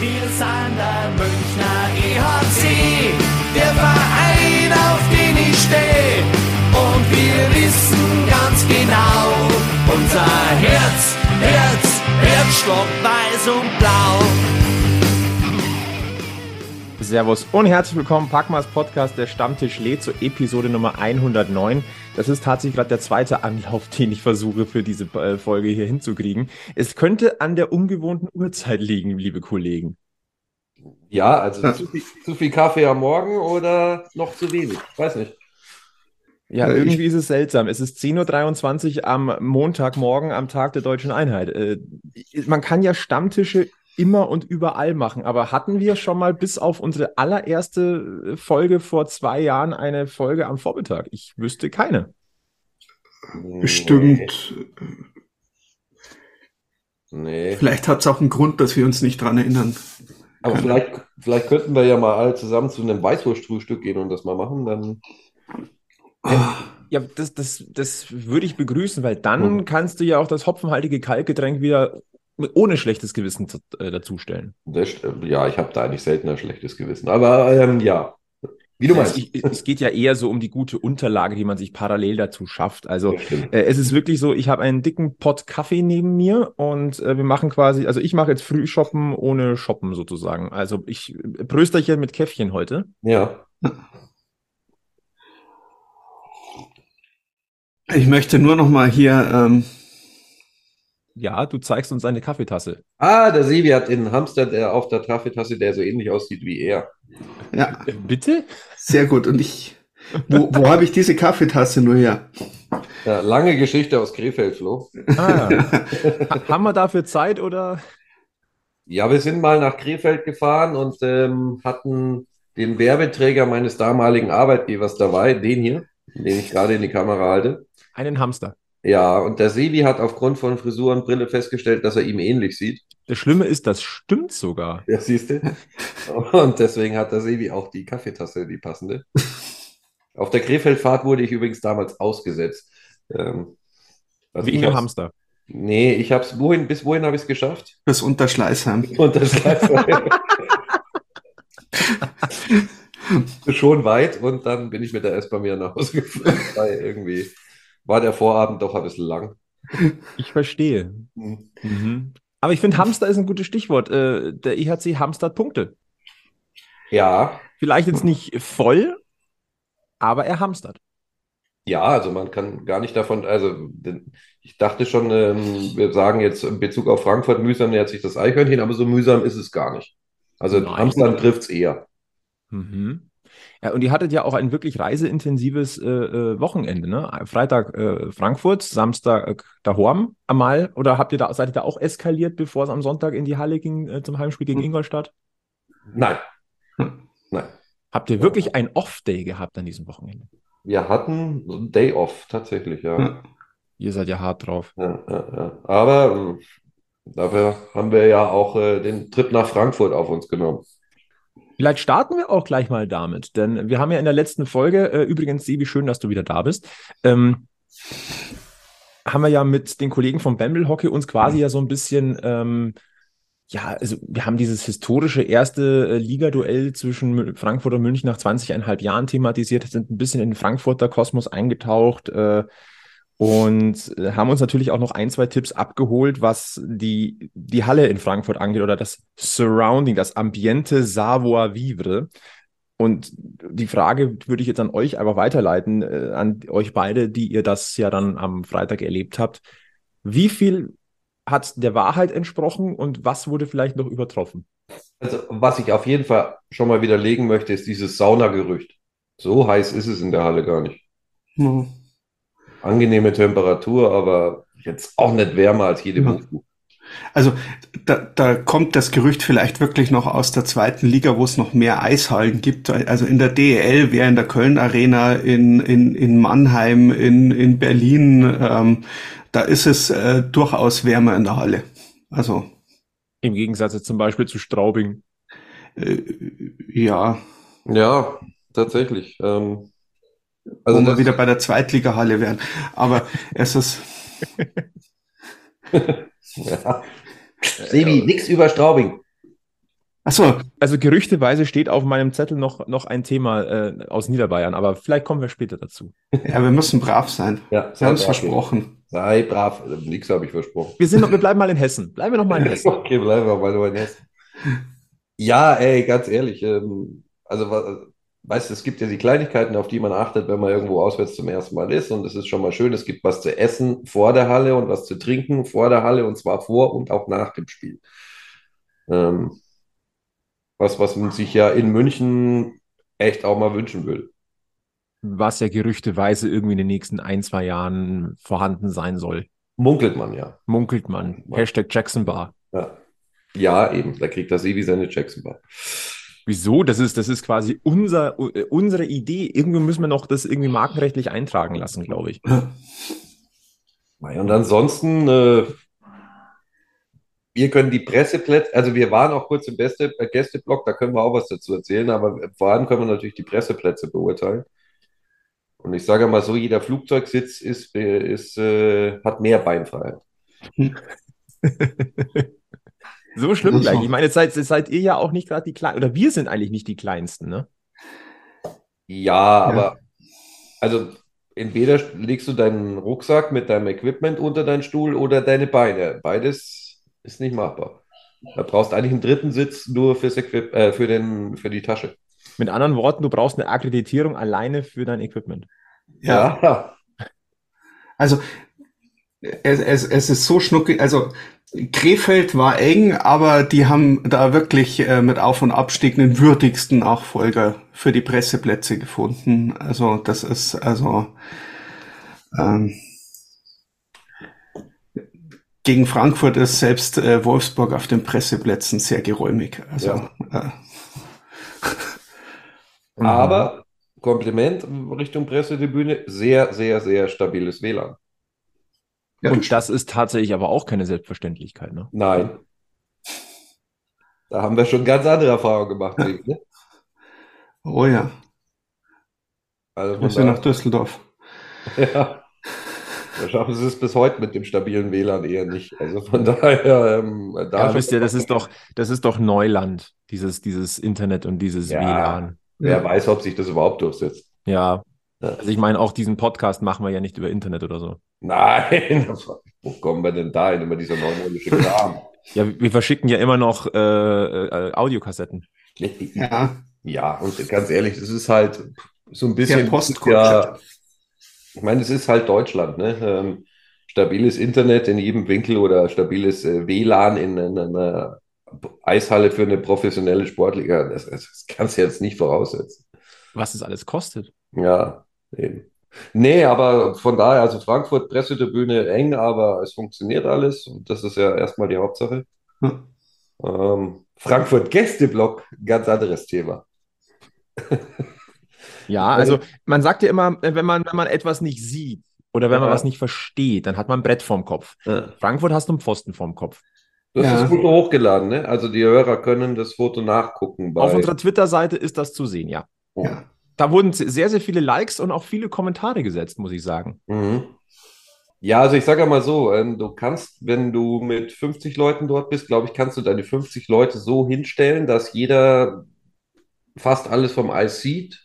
Wir sind der Münchner EHC, der Verein, auf den ich stehe. Und wir wissen ganz genau, unser Herz, Herz, Herzstock, weiß und blau. Servus und herzlich willkommen, Packmas Podcast, der Stammtisch lädt zur Episode Nummer 109. Das ist tatsächlich gerade der zweite Anlauf, den ich versuche für diese äh, Folge hier hinzukriegen. Es könnte an der ungewohnten Uhrzeit liegen, liebe Kollegen. Ja, also zu viel, zu viel Kaffee am Morgen oder noch zu wenig? Ich weiß nicht. Ja, irgendwie ist es seltsam. Es ist 10.23 Uhr am Montagmorgen, am Tag der deutschen Einheit. Äh, man kann ja Stammtische immer und überall machen. Aber hatten wir schon mal bis auf unsere allererste Folge vor zwei Jahren eine Folge am Vormittag? Ich wüsste keine. Bestimmt. Nee. Vielleicht hat es auch einen Grund, dass wir uns nicht dran erinnern. Aber können. vielleicht, vielleicht könnten wir ja mal alle zusammen zu einem Weißwurstfrühstück gehen und das mal machen. Dann Ja, das, das, das würde ich begrüßen, weil dann Mhm. kannst du ja auch das hopfenhaltige Kaltgetränk wieder ohne schlechtes Gewissen zu, äh, dazustellen. das, ja, ich habe da eigentlich selten ein schlechtes Gewissen. Aber ähm, ja, wie du meinst. Es, es geht ja eher so um die gute Unterlage, die man sich parallel dazu schafft. Also äh, es ist wirklich so, ich habe einen dicken Pott Kaffee neben mir und äh, wir machen quasi, also ich mache jetzt Frühshoppen ohne Shoppen sozusagen. Also ich äh, Prösterchen mit Käffchen heute. Ja. Ich möchte nur noch mal hier, ähm, Ja, du zeigst uns eine Kaffeetasse. Ah, der Sebi hat einen Hamster der auf der Kaffeetasse, der so ähnlich aussieht wie er. ja, Äh, Bitte? sehr gut. Und ich, wo, wo habe ich diese Kaffeetasse nur her? Ja, lange Geschichte aus Krefeld, Flo. Ah, ha haben wir dafür Zeit oder? Ja, wir sind mal nach Krefeld gefahren und ähm, hatten den Werbeträger meines damaligen Arbeitgebers dabei, den hier, den ich gerade in die Kamera halte. Einen Hamster. Ja, und der Sebi hat aufgrund von Frisur und Brille festgestellt, dass er ihm ähnlich sieht. Das Schlimme ist, das stimmt sogar. Ja, siehst du? Und deswegen hat der Sebi auch die Kaffeetasse, die passende. Auf der Krefeldfahrt wurde ich übrigens damals ausgesetzt. Ähm, also Wegen dem Hamster. Nee, ich hab's, wohin, bis wohin habe ich es geschafft? Das Unterschleißheim. Und das schon weit und dann bin ich mit der S-Bahn wieder nach Hause gefahren, weil irgendwie war der Vorabend doch ein bisschen lang. Ich verstehe. Hm. Mhm. Aber ich finde, Hamster ist ein gutes Stichwort. Äh, der IHC hamstert Punkte. Ja, Vielleicht jetzt nicht voll, aber er hamstert. ja, also man kann gar nicht davon, also ich dachte schon, ähm, wir sagen jetzt in Bezug auf Frankfurt, mühsam nähert sich das Eichhörnchen, aber so mühsam ist es gar nicht. Also Nein. Hamstern trifft's eher. Mhm. Ja, und ihr hattet ja auch ein wirklich reiseintensives äh, äh, Wochenende, ne? Freitag äh, Frankfurt, Samstag äh, Dahorm einmal. Oder habt ihr da, seid ihr da auch eskaliert, bevor es am Sonntag in die Halle ging äh, zum Heimspiel gegen Hm. Ingolstadt? Nein, nein. Habt ihr wirklich ein Off-Day gehabt an diesem Wochenende? Wir hatten Day off, tatsächlich, ja. Ja. Ihr seid ja hart drauf. Ja, ja, ja. Aber äh, dafür haben wir ja auch äh, den Trip nach Frankfurt auf uns genommen. Vielleicht starten wir auch gleich mal damit, denn wir haben ja in der letzten Folge, äh, übrigens, Sebi, schön, dass du wieder da bist, ähm, haben wir ja mit den Kollegen vom Bamble Hockey uns quasi ja so ein bisschen, ähm, ja, also wir haben dieses historische erste äh, Ligaduell zwischen Frankfurt und München nach 20,5 Jahren thematisiert, sind ein bisschen in den Frankfurter Kosmos eingetaucht, äh, und äh, haben uns natürlich auch noch ein, zwei Tipps abgeholt, was die, die Halle in Frankfurt angeht oder das Surrounding, das Ambiente savoir vivre. Und die Frage würde ich jetzt an euch einfach weiterleiten, äh, an euch beide, die ihr das ja dann am Freitag erlebt habt. Wie viel hat der Wahrheit entsprochen und was wurde vielleicht noch übertroffen? Also, was ich auf jeden Fall schon mal widerlegen möchte, ist dieses Saunagerücht. So heiß ist es in der Halle gar nicht. Ja. Angenehme Temperatur, aber jetzt auch nicht wärmer als jede Ja. Also da, da kommt das Gerücht vielleicht wirklich noch aus der zweiten Liga, wo es noch mehr Eishallen gibt. Also in der DEL wäre in der Köln Arena, in, in, in Mannheim, in, in Berlin, ähm, da ist es äh, durchaus wärmer in der Halle. Also Im Gegensatz zum Beispiel zu Straubing. äh, ja, Ja, tatsächlich. Ähm, also wir wieder bei der Zweitliga-Halle wären. Aber es ist, ja. Sebi, nix über Straubing. Achso, Also gerüchteweise steht auf meinem Zettel noch, noch ein Thema äh, aus Niederbayern, aber vielleicht kommen wir später dazu. ja, wir müssen brav sein. Ja, Sie haben es sei brav. versprochen. Sei brav. Nichts habe ich versprochen. Wir sind noch, wir bleiben mal in Hessen. Bleiben wir noch mal in Hessen. Okay, bleiben wir mal in Hessen. Ja, ey, ganz ehrlich. Ähm, also, weißt du, es gibt ja die Kleinigkeiten, auf die man achtet, wenn man irgendwo auswärts zum ersten Mal ist. Und es ist schon mal schön, es gibt was zu essen vor der Halle und was zu trinken vor der Halle und zwar vor und auch nach dem Spiel. Ähm, was, was man sich ja in München echt auch mal wünschen würde. Was ja gerüchteweise irgendwie in den nächsten ein, zwei Jahren vorhanden sein soll. Munkelt man ja. Munkelt man. Ja. Hashtag Jackson Bar. Ja, ja eben. Da kriegt das Sevi seine Jackson Bar. Wieso? Das ist, das ist quasi unser, äh, unsere Idee. Irgendwie müssen wir noch das irgendwie markenrechtlich eintragen lassen, glaube ich. Und ansonsten, äh, wir können die Presseplätze, also wir waren auch kurz im Beste, äh, Gästeblock, da können wir auch was dazu erzählen, aber vor allem können wir natürlich die Presseplätze beurteilen. Und ich sage mal so, jeder Flugzeugsitz ist, äh, ist, äh, hat mehr Beinfreiheit. So schlimm gleich. Ich meine, jetzt seid, jetzt seid ihr ja auch nicht gerade die Kleinen, oder wir sind eigentlich nicht die Kleinsten, ne? Ja, aber also entweder legst du deinen Rucksack mit deinem Equipment unter deinen Stuhl oder deine Beine. Beides ist nicht machbar. Da brauchst eigentlich einen dritten Sitz nur fürs Equip äh, für den, für die Tasche. Mit anderen Worten, du brauchst eine Akkreditierung alleine für dein Equipment. Ja, Ja, also es, es, es ist so schnuckig. Also Krefeld war eng, aber die haben da wirklich äh, mit Auf- und Abstieg den würdigsten Nachfolger für die Presseplätze gefunden. Also das ist also ähm, gegen Frankfurt ist selbst äh, Wolfsburg auf den Presseplätzen sehr geräumig. Also äh, Mhm. aber Kompliment Richtung Pressetribüne, sehr, sehr, sehr stabiles WLAN. Ja, Und das ist tatsächlich aber auch keine Selbstverständlichkeit, ne? Nein. Da haben wir schon ganz andere Erfahrungen gemacht. Ne? oh ja, Also müssen wir nach Düsseldorf. ja, da schaffen sie es bis heute mit dem stabilen WLAN eher nicht. Also von daher, ähm, da Ja, wisst ihr, das ist doch, das ist doch Neuland, dieses, dieses Internet und dieses Ja. WLAN. Wer weiß, ob sich das überhaupt durchsetzt. Ja. Ja. Also ich meine, auch diesen Podcast machen wir ja nicht über Internet oder so. Nein, wo kommen wir denn da hin? Immer dieser neumodische Kram. Ja, wir verschicken ja immer noch äh, äh, Audiokassetten. Ja, Ja, und ganz ehrlich, es ist halt so ein bisschen, ja, ich meine, es ist halt Deutschland, ne? Ähm, stabiles Internet in jedem Winkel oder stabiles äh, WLAN in, in einer Eishalle für eine professionelle Sportliga, das, das, das kannst du jetzt nicht voraussetzen. Was es alles kostet. Ja, eben. Nee, aber von daher, also Frankfurt, Pressetribüne eng, aber es funktioniert alles und das ist ja erstmal die Hauptsache. Hm. Ähm, Frankfurt Gästeblock, ganz anderes Thema. Ja, also man sagt ja immer, wenn man, wenn man etwas nicht sieht oder wenn man Ja. was nicht versteht, dann hat man ein Brett vorm Kopf. Ja. Frankfurt hast du einen Pfosten vorm Kopf. Du hast Ja. das Foto hochgeladen, ne? Also die Hörer können das Foto nachgucken Auf unserer Twitter-Seite ist das zu sehen, ja. ja. Da wurden sehr, sehr viele Likes und auch viele Kommentare gesetzt, muss ich sagen. Mhm. Ja, also ich sage mal so, ähm, du kannst, wenn du mit 50 Leuten dort bist, glaube ich, kannst du deine 50 Leute so hinstellen, dass jeder fast alles vom Eis sieht.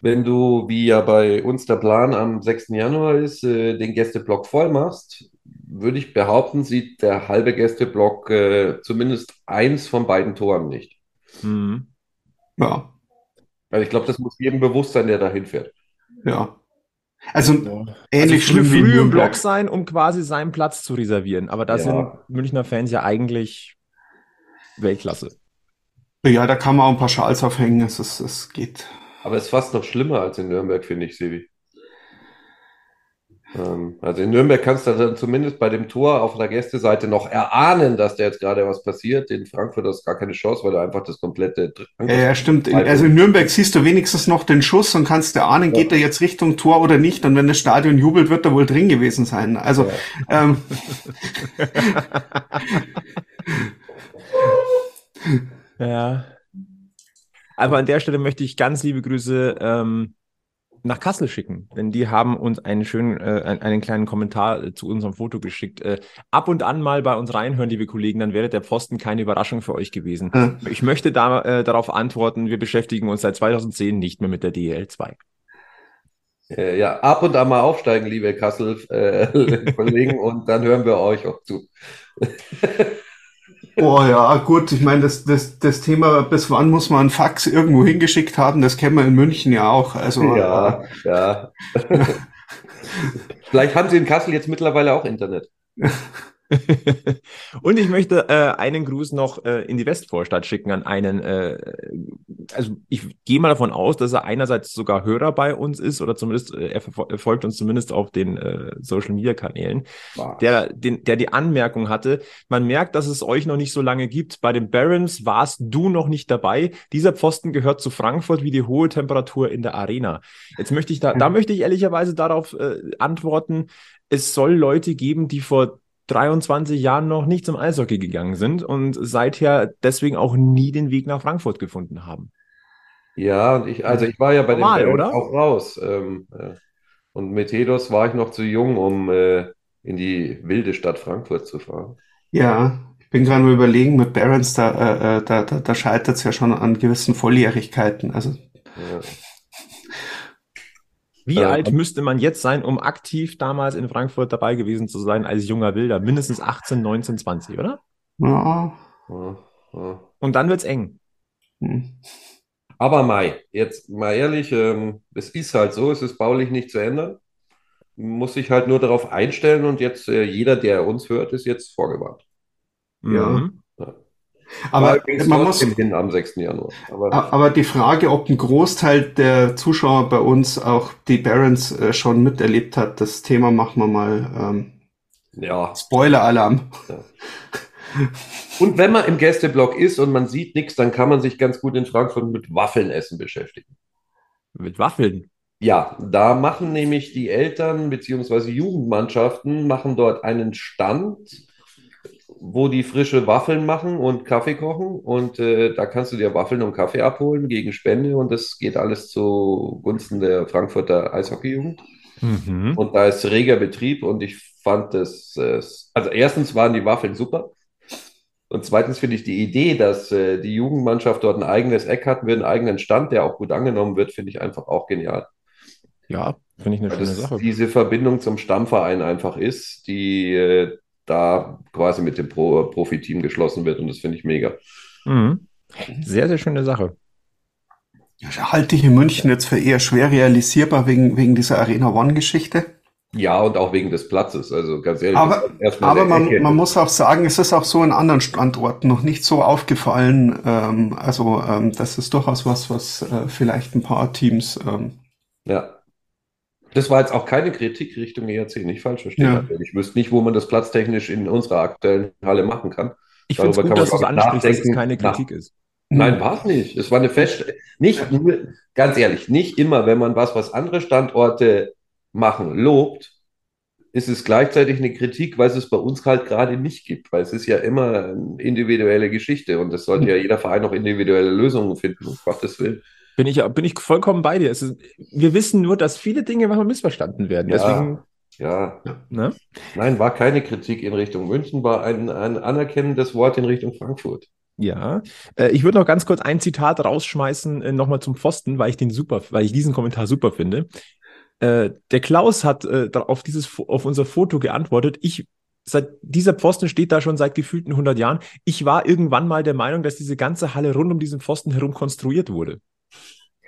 Wenn du, wie ja bei uns der Plan am 6. Januar ist, äh, den Gästeblock voll machst, würde ich behaupten, sieht der halbe Gästeblock äh, zumindest eins von beiden Toren nicht. Mhm. ja, Also ich glaube, das muss jedem bewusst sein, der da hinfährt. ja. Also Ja. ähnlich also früh, schlimm wie in früh im. Block sein, um quasi seinen Platz zu reservieren. Aber da Ja. sind Münchner Fans ja eigentlich Weltklasse. Ja, da kann man auch ein paar Schals aufhängen. Es, ist, es geht. Aber es ist fast noch schlimmer als in Nürnberg, finde ich, Sebi. Ähm, also in Nürnberg kannst du dann zumindest bei dem Tor auf der Gästeseite noch erahnen, dass da jetzt gerade was passiert. In Frankfurt hast du gar keine Chance, weil du einfach das komplette Ja, ja, stimmt. In, also in Nürnberg siehst du wenigstens noch den Schuss und kannst dir ahnen, geht er jetzt Richtung Tor oder nicht. Und wenn das Stadion jubelt, wird er wohl drin gewesen sein. Also, ähm, Ja. Aber an der Stelle möchte ich ganz liebe Grüße ähm, nach Kassel schicken, denn die haben uns einen schönen, äh, einen kleinen Kommentar äh, zu unserem Foto geschickt. Äh, ab und an mal bei uns reinhören, liebe Kollegen, dann wäre der Pfosten keine Überraschung für euch gewesen. Hm. Ich möchte da äh, darauf antworten, wir beschäftigen uns seit 2010 nicht mehr mit der DEL 2. Äh, ja, ab und an mal aufsteigen, liebe Kassel-Kollegen, äh, und dann hören wir euch auch zu. Oh ja, gut, ich meine, das, das, das Thema, bis wann muss man einen Fax irgendwo hingeschickt haben, das kennen wir in München ja auch. Also, ja, äh, ja. Vielleicht haben sie in Kassel jetzt mittlerweile auch Internet. und ich möchte äh, einen Gruß noch äh, in die Westvorstadt schicken an einen, äh, also ich gehe mal davon aus, dass er einerseits sogar Hörer bei uns ist oder zumindest äh, er, er folgt uns zumindest auf den äh, Social Media Kanälen, der, den, der die Anmerkung hatte, man merkt, dass es euch noch nicht so lange gibt. Bei den Barons warst du noch nicht dabei. Dieser Pfosten gehört zu Frankfurt wie die hohe Temperatur in der Arena. Jetzt möchte ich da, da möchte ich ehrlicherweise darauf äh, antworten, es soll Leute geben, die vor 23 Jahren noch nicht zum Eishockey gegangen sind und seither deswegen auch nie den Weg nach Frankfurt gefunden haben. Ja, und ich, also ich war ja bei Normal, den oder? auch raus. Ähm, äh, und mit Hedos war ich noch zu jung, um äh, in die wilde Stadt Frankfurt zu fahren. Ja, ich bin gerade mal überlegen, mit Barons, da, äh, äh da, da, da scheitert es ja schon an gewissen Volljährigkeiten. Also. Ja. Wie äh, alt müsste man jetzt sein, um aktiv damals in Frankfurt dabei gewesen zu sein als junger Wilder? Mindestens 18, 19, 20, oder? Ja. Und dann wird's eng. Hm. Aber Mai, jetzt mal ehrlich, ähm, es ist halt so, es ist baulich nicht zu ändern. Muss sich halt nur darauf einstellen und jetzt äh, jeder, der uns hört, ist jetzt vorgewarnt. Ja. Mhm. Aber man muss hin am 6. Januar. Aber, aber, die Frage, ob ein Großteil der Zuschauer bei uns auch die Barons äh, schon miterlebt hat, das Thema machen wir mal. Ähm, ja. Spoiler-Alarm. Ja. Und wenn man im Gästeblock ist und man sieht nichts, dann kann man sich ganz gut in Frankfurt mit Waffeln essen beschäftigen. Mit Waffeln? Ja, da machen nämlich die Eltern bzw. Jugendmannschaften machen dort einen Stand wo die frische Waffeln machen und Kaffee kochen. Und äh, da kannst du dir Waffeln und Kaffee abholen gegen Spende. Und das geht alles zugunsten der Frankfurter Eishockeyjugend. Mhm. Und da ist reger Betrieb. Und ich fand das, äh, also erstens waren die Waffeln super. Und zweitens finde ich die Idee, dass äh, die Jugendmannschaft dort ein eigenes Eck hat, mit einem eigenen Stand, der auch gut angenommen wird, finde ich einfach auch genial. Ja, finde ich eine Weil schöne Sache. Diese Verbindung zum Stammverein einfach ist, die äh, da quasi mit dem Pro Profiteam geschlossen wird und das finde ich mega. Mhm. Sehr, sehr schöne Sache. Ja, halte ich in München jetzt für eher schwer realisierbar wegen, wegen dieser Arena One-Geschichte. Ja, und auch wegen des Platzes. Also ganz ehrlich. Aber, aber man, man muss auch sagen, es ist auch so in anderen Standorten noch nicht so aufgefallen. Ähm, also ähm, das ist durchaus was, was äh, vielleicht ein paar Teams. Ähm, ja. Das war jetzt auch keine Kritik Richtung ERC, nicht falsch verstehen. Ja. Ich wüsste nicht, wo man das platztechnisch in unserer aktuellen Halle machen kann. Ich finde es gut, dass du es ansprichst, dass es keine Kritik ist. Nein, war es nicht. Es war eine Fest. Nicht, ganz ehrlich, nicht immer, wenn man was, was andere Standorte machen, lobt, ist es gleichzeitig eine Kritik, weil es es bei uns halt gerade nicht gibt, weil es ist ja immer eine individuelle Geschichte und es sollte ja jeder Verein auch individuelle Lösungen finden, um Gottes Willen. Bin ich, bin ich vollkommen bei dir. Ist, wir wissen nur, dass viele Dinge manchmal missverstanden werden. Ja, Deswegen, ja. Ne? Nein, war keine Kritik in Richtung München, war ein, ein anerkennendes Wort in Richtung Frankfurt. Ja, äh, ich würde noch ganz kurz ein Zitat rausschmeißen, äh, nochmal zum Pfosten, weil ich den super, weil ich diesen Kommentar super finde. Äh, der Klaus hat auf dieses, auf unser Foto geantwortet. Ich seit dieser Pfosten steht da schon seit gefühlten 100 Jahren. Ich war irgendwann mal der Meinung, dass diese ganze Halle rund um diesen Pfosten herum konstruiert wurde.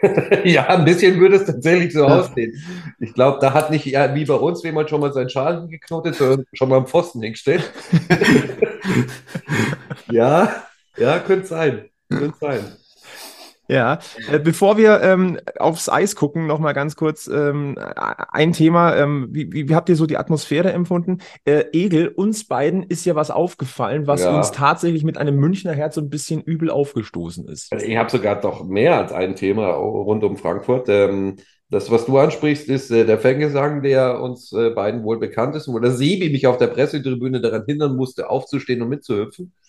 ja, ein bisschen würde es tatsächlich so aussehen. Ich glaube, da hat nicht ja, wie bei uns jemand schon mal seinen Schal geknotet, sondern schon mal am Pfosten hingestellt. ja, ja, könnte sein. Könnte sein. Ja, äh, bevor wir ähm, aufs Eis gucken, noch mal ganz kurz ähm, ein Thema. Ähm, wie, wie, wie habt ihr so die Atmosphäre empfunden? Äh, Egel, uns beiden ist ja was aufgefallen, was ja. uns tatsächlich mit einem Münchner Herz so ein bisschen übel aufgestoßen ist. Ich habe sogar doch mehr als ein Thema rund um Frankfurt. Ähm, das, was du ansprichst, ist äh, der Fangesang, der uns äh, beiden wohl bekannt ist, wo der Sebi mich auf der Pressetribüne daran hindern musste, aufzustehen und mitzuhüpfen.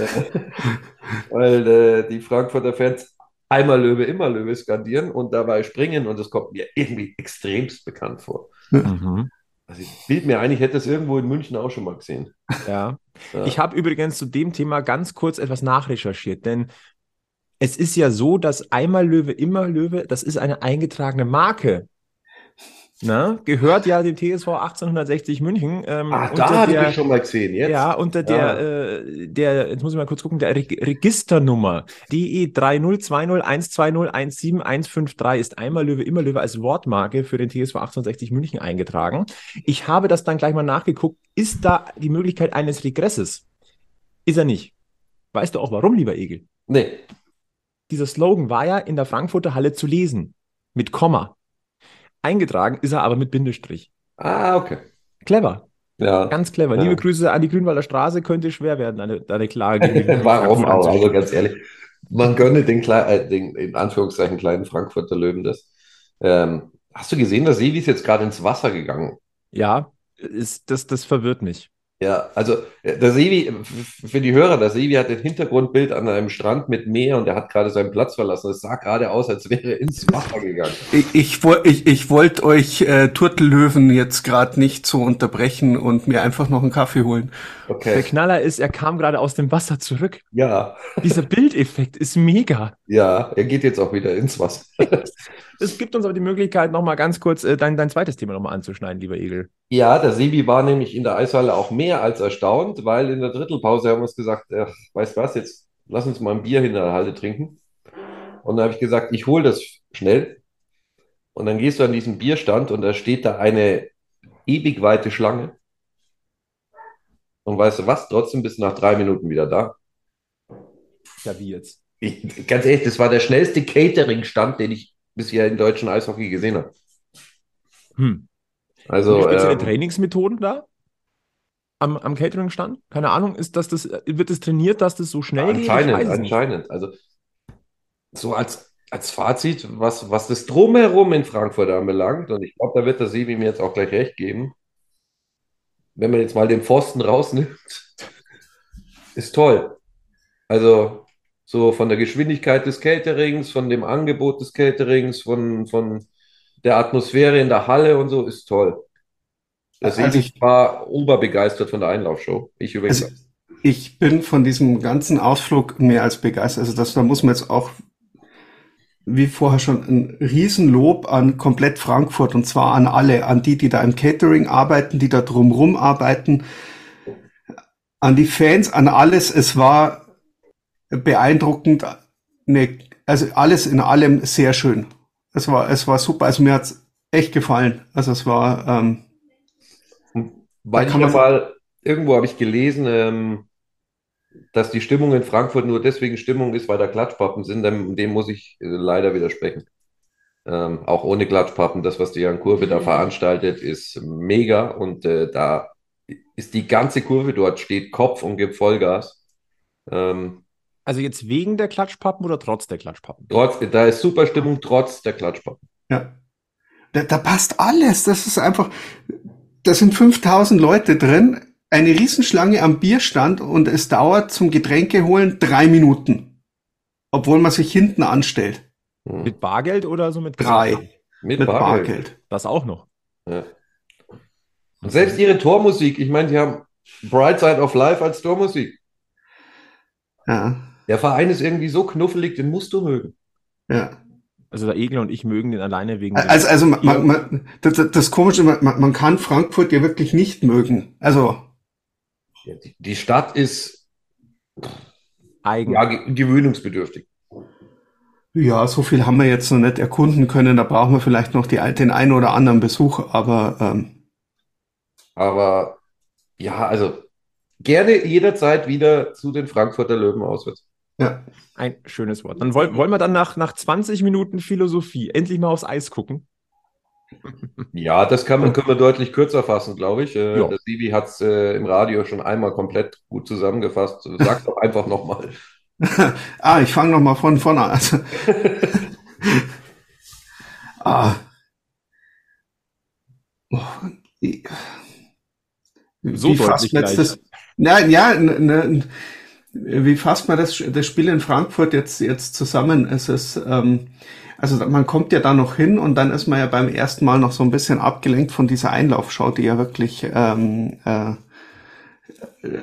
Äh, weil äh, die Frankfurter Fans einmal Löwe, immer Löwe skandieren und dabei springen und das kommt mir irgendwie extremst bekannt vor. Mhm. Also ich bild mir ein, ich hätte das irgendwo in München auch schon mal gesehen. Ja. Ja. Ich habe übrigens zu dem Thema ganz kurz etwas nachrecherchiert, denn es ist ja so, dass einmal Löwe, immer Löwe, das ist eine eingetragene Marke. Na, gehört ja dem TSV 1860 München. Ähm, unter da habe ich der- das schon mal gesehen. Jetzt? Ja, unter der, Ja. äh, der, jetzt muss ich mal kurz gucken, der Reg Registernummer DE 302012017153 ist einmal Löwe, immer Löwe als Wortmarke für den TSV 1860 München eingetragen. Ich habe das dann gleich mal nachgeguckt. Ist da die Möglichkeit eines Regresses? Ist er nicht. Weißt du auch warum, lieber Egel? Nee. Dieser Slogan war ja in der Frankfurter Halle zu lesen. Mit Komma. Eingetragen ist er aber mit Bindestrich. Ah, okay. Clever. Ja. Ganz clever. Ja. Liebe Grüße an die Grünwalder Straße. Könnte schwer werden, eine, eine Klage gegen Warum auch? Also ganz ehrlich, man gönne den, Kle äh, den in Anführungszeichen kleinen Frankfurter Löwen das. Ähm, hast du gesehen, dass Sevi ist jetzt gerade ins Wasser gegangen? Ja, ist, das, das verwirrt mich. Ja, also der Sevi, für die Hörer, der Sevi hat ein Hintergrundbild an einem Strand mit Meer und er hat gerade seinen Platz verlassen. Es sah gerade aus, als wäre er ins Wasser gegangen. Ich, ich, ich, ich wollte euch äh, Turtellöwen jetzt gerade nicht so unterbrechen und mir einfach noch einen Kaffee holen. Der Okay. Knaller ist, er kam gerade aus dem Wasser zurück. Ja, Dieser Bildeffekt ist mega. ja, er geht jetzt auch wieder ins Wasser. Es gibt uns aber die Möglichkeit, nochmal ganz kurz äh, dein, dein zweites Thema nochmal anzuschneiden, lieber Egel. Ja, der Sebi war nämlich in der Eishalle auch mehr als erstaunt, weil in der Drittelpause haben wir uns gesagt, ach, weißt was, jetzt lass uns mal ein Bier hinter der Halle trinken. Und dann habe ich gesagt, ich hole das schnell. Und dann gehst du an diesen Bierstand und da steht da eine ewig weite Schlange. Und weißt du was, trotzdem bist du nach drei Minuten wieder da. Ja, wie jetzt? Ich, ganz ehrlich, das war der schnellste Catering-Stand, den ich bisher im deutschen Eishockey gesehen habe. Hm. Also, spezielle ähm, Trainingsmethoden da? Am, am Catering-Stand? Keine Ahnung, ist das, das, wird das trainiert, dass das so schnell geht? Ich Anscheinend, nicht. anscheinend. Also so als, als Fazit, was, was das Drumherum in Frankfurt anbelangt, und ich glaube, da wird der Sebi mir jetzt auch gleich recht geben, wenn man jetzt mal den Pfosten rausnimmt, ist toll. Also so von der Geschwindigkeit des Caterings, von dem Angebot des Caterings, von, von der Atmosphäre in der Halle und so, ist toll. Der Also ich- war oberbegeistert von der Einlaufshow. Ich übrigens. Also ich bin von diesem ganzen Ausflug mehr als begeistert. Also das, da muss man jetzt auch, wie vorher schon, ein Riesenlob an komplett Frankfurt und zwar an alle, an die, die da im Catering arbeiten, die da drumrum arbeiten, an die Fans, an alles. Es war beeindruckend, ne, also alles in allem sehr schön. Es war, es war super. Also mir hat's echt gefallen. Also es war, ähm, Weil ich ja man- mal, irgendwo habe ich gelesen, ähm, dass die Stimmung in Frankfurt nur deswegen Stimmung ist, weil da Klatschpappen sind. Dem, dem muss ich äh, leider widersprechen. Ähm, auch ohne Klatschpappen, das, was die Jan Kurve da veranstaltet, ist mega und äh, da ist die ganze Kurve dort, steht Kopf und gibt Vollgas. Ähm, Also jetzt wegen der Klatschpappen oder trotz der Klatschpappen? trotz, da ist super Stimmung trotz der Klatschpappen. Ja. Da, da passt alles. Das ist einfach, da sind 5000 Leute drin, eine Riesenschlange am Bierstand und es dauert zum Getränke holen drei Minuten. Obwohl man sich hinten anstellt. Hm. Mit Bargeld oder so mit Drei. Mit Mit Bargeld. Bargeld. Das auch noch. Ja. Und selbst ihre Tormusik, ich meine, die haben Bright Side of Life als Tormusik. Ja. Der Verein ist irgendwie so knuffelig, den musst du mögen. Ja. Also der Egel und ich mögen den alleine wegen Also, also man, man, man, das, das- Komische, man, man kann Frankfurt ja wirklich nicht mögen. Also, Die, Stadt ist eigen. ja ge- gewöhnungsbedürftig. ja, so viel haben wir jetzt noch nicht erkunden können. Da brauchen wir vielleicht noch die, den einen oder anderen Besuch. Aber ähm, Aber ja, also gerne jederzeit wieder zu den Frankfurter Löwen auswärts. Ja. Ein schönes Wort. Dann wollen, wollen wir dann nach, nach 20 Minuten Philosophie endlich mal aufs Eis gucken. Ja, das kann man, können wir deutlich kürzer fassen, glaube ich. Äh, Ja. Der Sibi hat es äh, im Radio schon einmal komplett gut zusammengefasst. Sag doch einfach nochmal. ah, ich fange noch mal von vorne an. Also, ah. Oh, ich- So wie man jetzt gleich. das? Nein, ja, n- n- wie fasst man das, das Spiel in Frankfurt jetzt, jetzt zusammen? Es ist, ähm, also man kommt ja da noch hin und dann ist man ja beim ersten Mal noch so ein bisschen abgelenkt von dieser Einlaufschau, die ja wirklich ähm, äh,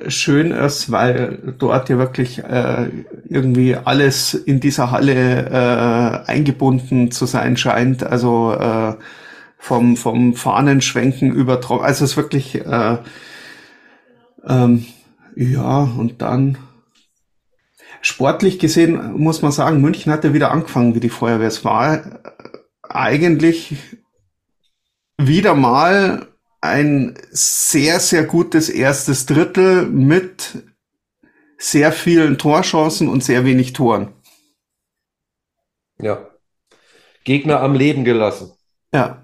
schön ist, weil dort ja wirklich äh, irgendwie alles in dieser Halle äh, eingebunden zu sein scheint. Also äh, vom, vom Fahnenschwenken über, also es ist wirklich, äh, ähm, ja, und dann sportlich gesehen muss man sagen, München hat ja wieder angefangen wie die Feuerwehr. Es war eigentlich wieder mal ein sehr, sehr gutes erstes Drittel mit sehr vielen Torchancen und sehr wenig Toren. Ja. Gegner am Leben gelassen. Ja.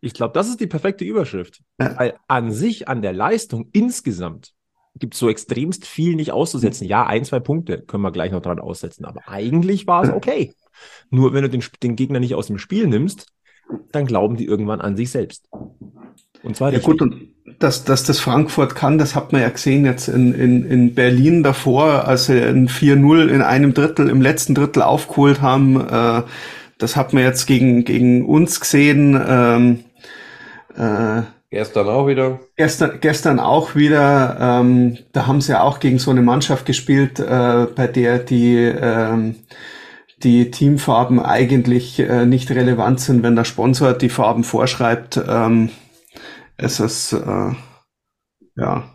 Ich glaube, das ist die perfekte Überschrift. Ja. Weil an sich, an der Leistung insgesamt gibt es so extremst viel nicht auszusetzen. Ja, ein, zwei Punkte können wir gleich noch dran aussetzen, aber eigentlich war es okay. Nur wenn du den, den Gegner nicht aus dem Spiel nimmst, dann glauben die irgendwann an sich selbst. Und zwar ja, gut, und dass, dass das Frankfurt kann, das hat man ja gesehen jetzt in, in, in Berlin davor, als sie ein 4-0 in einem Drittel, im letzten Drittel aufgeholt haben. Äh, das hat man jetzt gegen, gegen uns gesehen. Ähm, äh, Gestern auch wieder. Gestern, gestern auch wieder. Ähm, da haben sie ja auch gegen so eine Mannschaft gespielt, äh, bei der die, ähm, die Teamfarben eigentlich äh, nicht relevant sind, wenn der Sponsor die Farben vorschreibt. Ähm, es ist, äh, ja.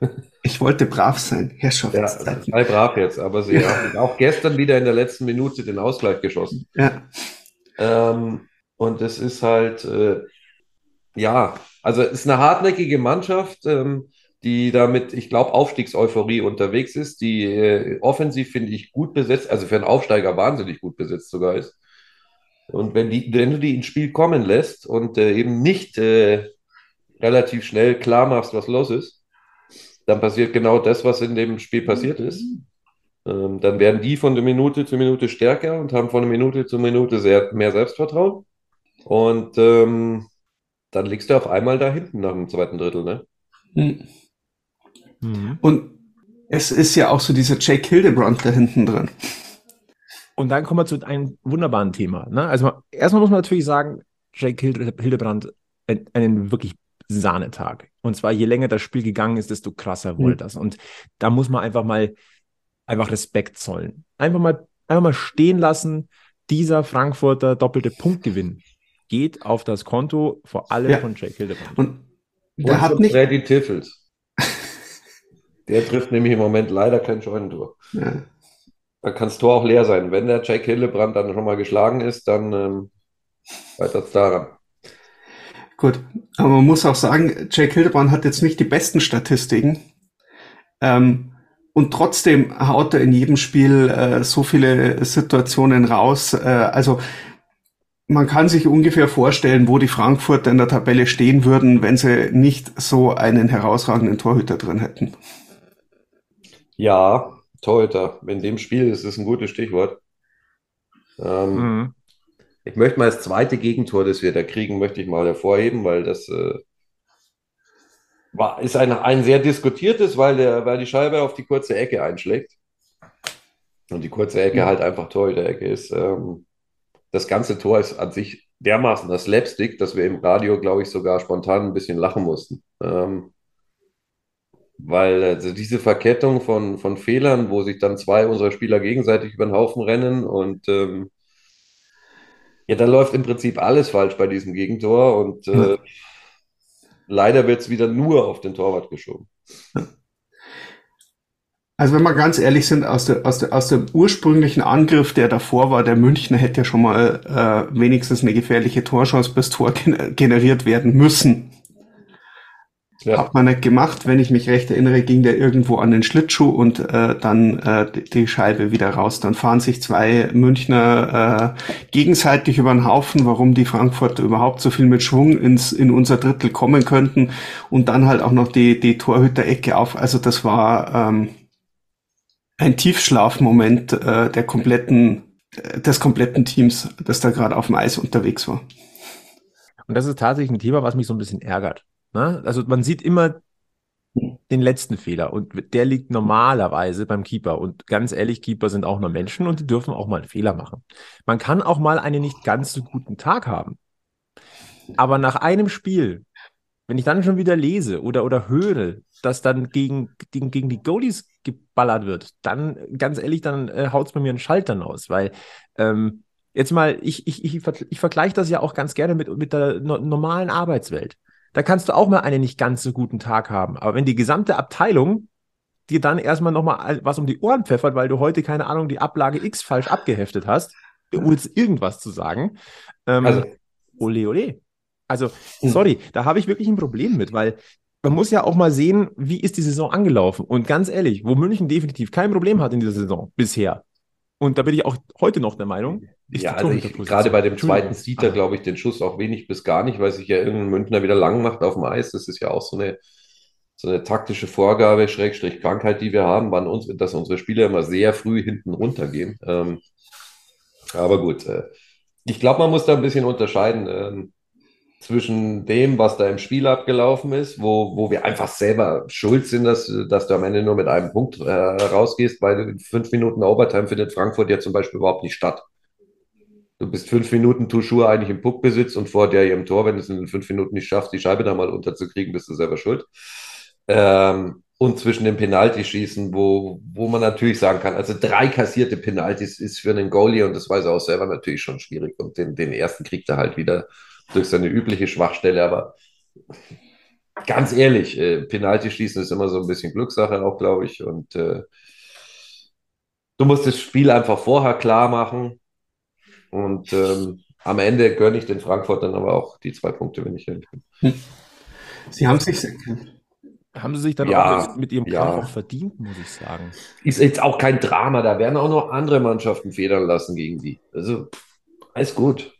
Ich wollte brav sein, Herrschaft. Ja, sei brav jetzt, aber sie ja. haben auch gestern wieder in der letzten Minute den Ausgleich geschossen. Ja. Ähm, und es ist halt, äh, ja, also es ist eine hartnäckige Mannschaft, ähm, die damit, ich glaube, Aufstiegseuphorie unterwegs ist, die äh, offensiv, finde ich, gut besetzt, also für einen Aufsteiger wahnsinnig gut besetzt sogar ist. Und wenn, die, wenn du die ins Spiel kommen lässt und äh, eben nicht äh, relativ schnell klar machst, was los ist, dann passiert genau das, was in dem Spiel passiert ist. Ähm, dann werden die von der Minute zu Minute stärker und haben von der Minute zu Minute sehr, mehr Selbstvertrauen. Und ähm, dann liegst du auf einmal da hinten nach dem zweiten Drittel, ne? Mhm. mhm. Und es ist ja auch so dieser Jake Hildebrand da hinten drin. Und dann kommen wir zu einem wunderbaren Thema. Ne? Also erstmal muss man natürlich sagen, Jake Hildebrand einen wirklich Sahnetag. Und zwar je länger das Spiel gegangen ist, desto krasser wurde mhm. das. Und da muss man einfach mal einfach Respekt zollen. Einfach mal, einfach mal stehen lassen, dieser Frankfurter doppelte Punktgewinn geht auf das Konto vor allem ja. von Jake Hildebrand. Und der Und hat nicht Freddy Tiffels. der trifft nämlich im Moment leider kein Scheunentor. Ja. Da kann das Tor auch leer sein. Wenn der Jake Hildebrand dann schon mal geschlagen ist, dann ähm, weiter daran. Gut, aber man muss auch sagen, Jake Hildebrand hat jetzt nicht die besten Statistiken. Ähm, und trotzdem haut er in jedem Spiel äh, so viele Situationen raus. Äh, also man kann sich ungefähr vorstellen, wo die Frankfurter in der Tabelle stehen würden, wenn sie nicht so einen herausragenden Torhüter drin hätten. Ja, Torhüter. In dem Spiel ist es ein gutes Stichwort. Ähm, mhm. Ich möchte mal das zweite Gegentor, das wir da kriegen, möchte ich mal hervorheben, weil das äh, war, ist ein, ein sehr diskutiertes, weil, der, weil die Scheibe auf die kurze Ecke einschlägt. Und die kurze Ecke mhm. halt einfach Torhüter-Ecke ist. Ähm, das ganze Tor ist an sich dermaßen das Slapstick, dass wir im Radio, glaube ich, sogar spontan ein bisschen lachen mussten. Ähm, weil also diese Verkettung von, von Fehlern, wo sich dann zwei unserer Spieler gegenseitig über den Haufen rennen und ähm, ja, da läuft im Prinzip alles falsch bei diesem Gegentor und äh, leider wird es wieder nur auf den Torwart geschoben. Also wenn wir ganz ehrlich sind, aus, der, aus, der, aus dem ursprünglichen Angriff, der davor war, der Münchner hätte ja schon mal äh, wenigstens eine gefährliche Torchance bis Tor generiert werden müssen. Ja. Hat man nicht gemacht. Wenn ich mich recht erinnere, ging der irgendwo an den Schlittschuh und äh, dann äh, die Scheibe wieder raus. Dann fahren sich zwei Münchner äh, gegenseitig über den Haufen, warum die Frankfurter überhaupt so viel mit Schwung ins, in unser Drittel kommen könnten und dann halt auch noch die, die Torhüterecke auf. Also das war ähm, ein Tiefschlafmoment äh, der kompletten, äh, des kompletten Teams, das da gerade auf dem Eis unterwegs war. Und das ist tatsächlich ein Thema, was mich so ein bisschen ärgert. Ne? Also man sieht immer den letzten Fehler und der liegt normalerweise beim Keeper. Und ganz ehrlich, Keeper sind auch nur Menschen und die dürfen auch mal einen Fehler machen. Man kann auch mal einen nicht ganz so guten Tag haben. Aber nach einem Spiel, wenn ich dann schon wieder lese oder, oder höre, dass dann gegen, gegen, gegen die Goalies geballert wird, dann, ganz ehrlich, dann äh, haut es bei mir einen Schaltern aus, weil ähm, jetzt mal, ich, ich, ich, ich vergleiche das ja auch ganz gerne mit, mit der no normalen Arbeitswelt. Da kannst du auch mal einen nicht ganz so guten Tag haben. Aber wenn die gesamte Abteilung dir dann erstmal nochmal was um die Ohren pfeffert, weil du heute, keine Ahnung, die Ablage X falsch abgeheftet hast, um jetzt irgendwas zu sagen, ähm, also, ole, ole. Also, hm. sorry, da habe ich wirklich ein Problem mit, weil man muss ja auch mal sehen, wie ist die Saison angelaufen. Und ganz ehrlich, wo München definitiv kein Problem hat in dieser Saison bisher, und da bin ich auch heute noch der Meinung. ja, also ich, gerade bei dem zweiten sieht er, glaube ich, den Schuss auch wenig bis gar nicht, weil sich ja irgendein Münchner wieder lang macht auf dem Eis. Das ist ja auch so eine, so eine taktische Vorgabe, Schrägstrich Krankheit, die wir haben, wann uns, dass unsere Spieler immer sehr früh hinten runtergehen. Ähm, aber gut, äh, ich glaube, man muss da ein bisschen unterscheiden. Ähm, zwischen dem, was da im Spiel abgelaufen ist, wo, wo wir einfach selber schuld sind, dass, dass du am Ende nur mit einem Punkt äh, rausgehst, weil fünf Minuten Overtime findet Frankfurt ja zum Beispiel überhaupt nicht statt. Du bist fünf Minuten Tuschur eigentlich im Puckbesitz und vor der im Tor, wenn du es in den fünf Minuten nicht schaffst, die Scheibe da mal unterzukriegen, bist du selber schuld. Ähm, und zwischen den Penaltyschießen, wo, wo man natürlich sagen kann, also drei kassierte Penaltys ist für einen Goalie und das weiß er auch selber natürlich schon schwierig. Und den, den ersten kriegt er halt wieder durch seine übliche Schwachstelle, aber ganz ehrlich, äh, Penalty schießen ist immer so ein bisschen Glückssache auch, glaube ich. Und äh, du musst das Spiel einfach vorher klar machen. Und ähm, am Ende gönne ich den Frankfurtern aber auch die zwei Punkte, wenn ich ehrlich bin. Hm. Sie haben sich haben sie sich dann ja, auch mit ihrem Kampf ja. auch verdient, muss ich sagen. Ist jetzt auch kein Drama, da werden auch noch andere Mannschaften federn lassen gegen die. Also, alles gut.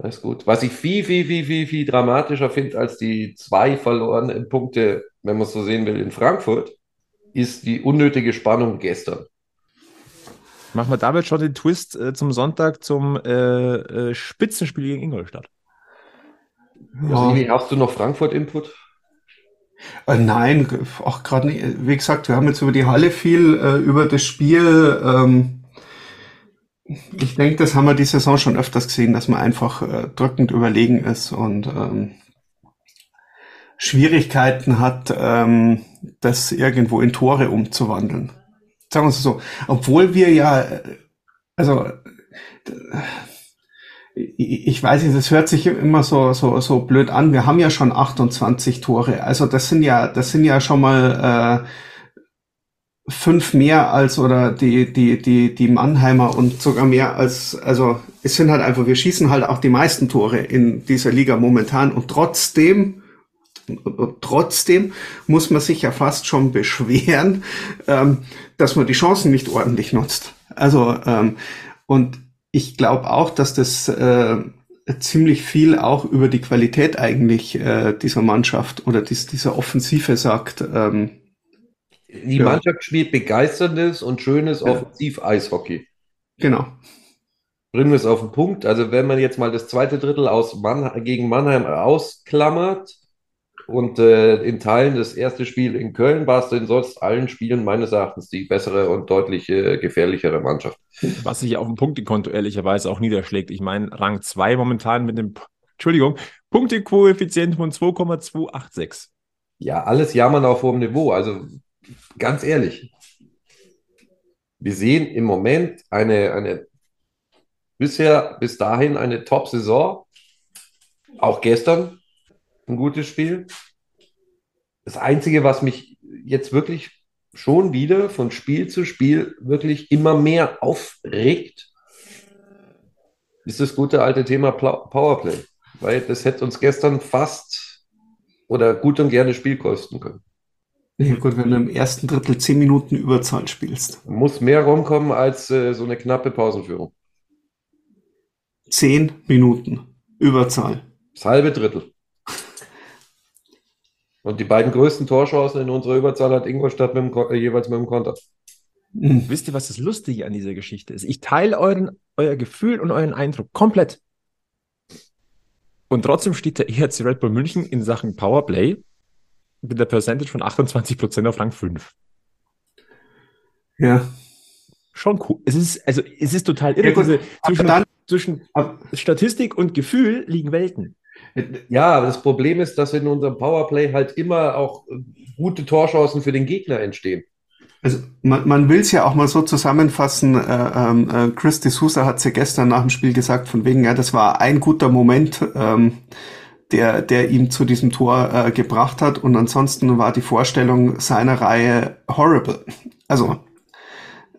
Alles gut. Was ich viel, viel, viel, viel, viel dramatischer finde als die zwei verlorenen Punkte, wenn man es so sehen will, in Frankfurt, ist die unnötige Spannung gestern. Machen wir damit schon den Twist äh, zum Sonntag zum äh, äh, Spitzenspiel gegen Ingolstadt. Ja. Also, hast du noch Frankfurt-Input? Äh, nein, auch gerade nicht. Wie gesagt, wir haben jetzt über die Halle viel, äh, über das Spiel. Ähm, ich denke, das haben wir die Saison schon öfters gesehen, dass man einfach äh, drückend überlegen ist und ähm, Schwierigkeiten hat, ähm, das irgendwo in Tore umzuwandeln. Sagen wir es so. Obwohl wir ja, also ich weiß nicht, das hört sich immer so, so, so blöd an. Wir haben ja schon 28 Tore. Also das sind ja, das sind ja schon mal äh, fünf mehr als oder die, die, die, die Mannheimer und sogar mehr als, also es sind halt einfach, wir schießen halt auch die meisten Tore in dieser Liga momentan und trotzdem, trotzdem muss man sich ja fast schon beschweren, ähm, dass man die Chancen nicht ordentlich nutzt. Also, ähm, und ich glaube auch, dass das äh, ziemlich viel auch über die Qualität eigentlich äh, dieser Mannschaft oder dies, dieser Offensive sagt. Ähm, die ja. Mannschaft spielt begeisterndes und schönes ja. Offensiv-Eishockey. Genau. Bringen wir es auf den Punkt. Also, wenn man jetzt mal das zweite Drittel aus Mann, gegen Mannheim ausklammert und äh, in Teilen das erste Spiel in Köln war es in sonst allen Spielen meines Erachtens die bessere und deutlich äh, gefährlichere Mannschaft. Was sich auf dem Punktekonto ehrlicherweise auch niederschlägt. Ich meine, Rang 2 momentan mit dem, Entschuldigung, Punktekoeffizient von 2,286. Ja, alles jammern auf hohem Niveau. Also ganz ehrlich, wir sehen im Moment eine, eine bisher bis dahin eine Top-Saison. Auch gestern ein gutes Spiel. Das Einzige, was mich jetzt wirklich schon wieder von Spiel zu Spiel wirklich immer mehr aufregt, ist das gute alte Thema Powerplay. Weil das hätte uns gestern fast oder gut und gerne Spiel kosten können. Ja gut, wenn du im ersten Drittel zehn Minuten Überzahl spielst. Muss mehr rumkommen als äh, so eine knappe Pausenführung. Zehn Minuten Überzahl. Das halbe Drittel. Und die beiden größten Torchancen in unserer Überzahl hat Ingolstadt mit dem, äh, jeweils mit dem Konter. Mhm. Wisst ihr, was das Lustige an dieser Geschichte ist? Ich teile euren, euer Gefühl und euren Eindruck komplett. Und trotzdem steht der EHC Red Bull München in Sachen Powerplay mit der Percentage von 28% auf Rang 5. Ja. Schon cool. Es ist, also, es ist total irre. Ja, Diese, zwischen, dann- zwischen Aber- Statistik und Gefühl liegen Welten. Ja, aber das Problem ist, dass in unserem Powerplay halt immer auch äh, gute Torchancen für den Gegner entstehen. Also man, man will es ja auch mal so zusammenfassen. Äh, ähm, äh, Chris de Sousa hat ja gestern nach dem Spiel gesagt, von wegen, ja, das war ein guter Moment, ähm, der, der ihn zu diesem Tor äh, gebracht hat. Und ansonsten war die Vorstellung seiner Reihe horrible. Also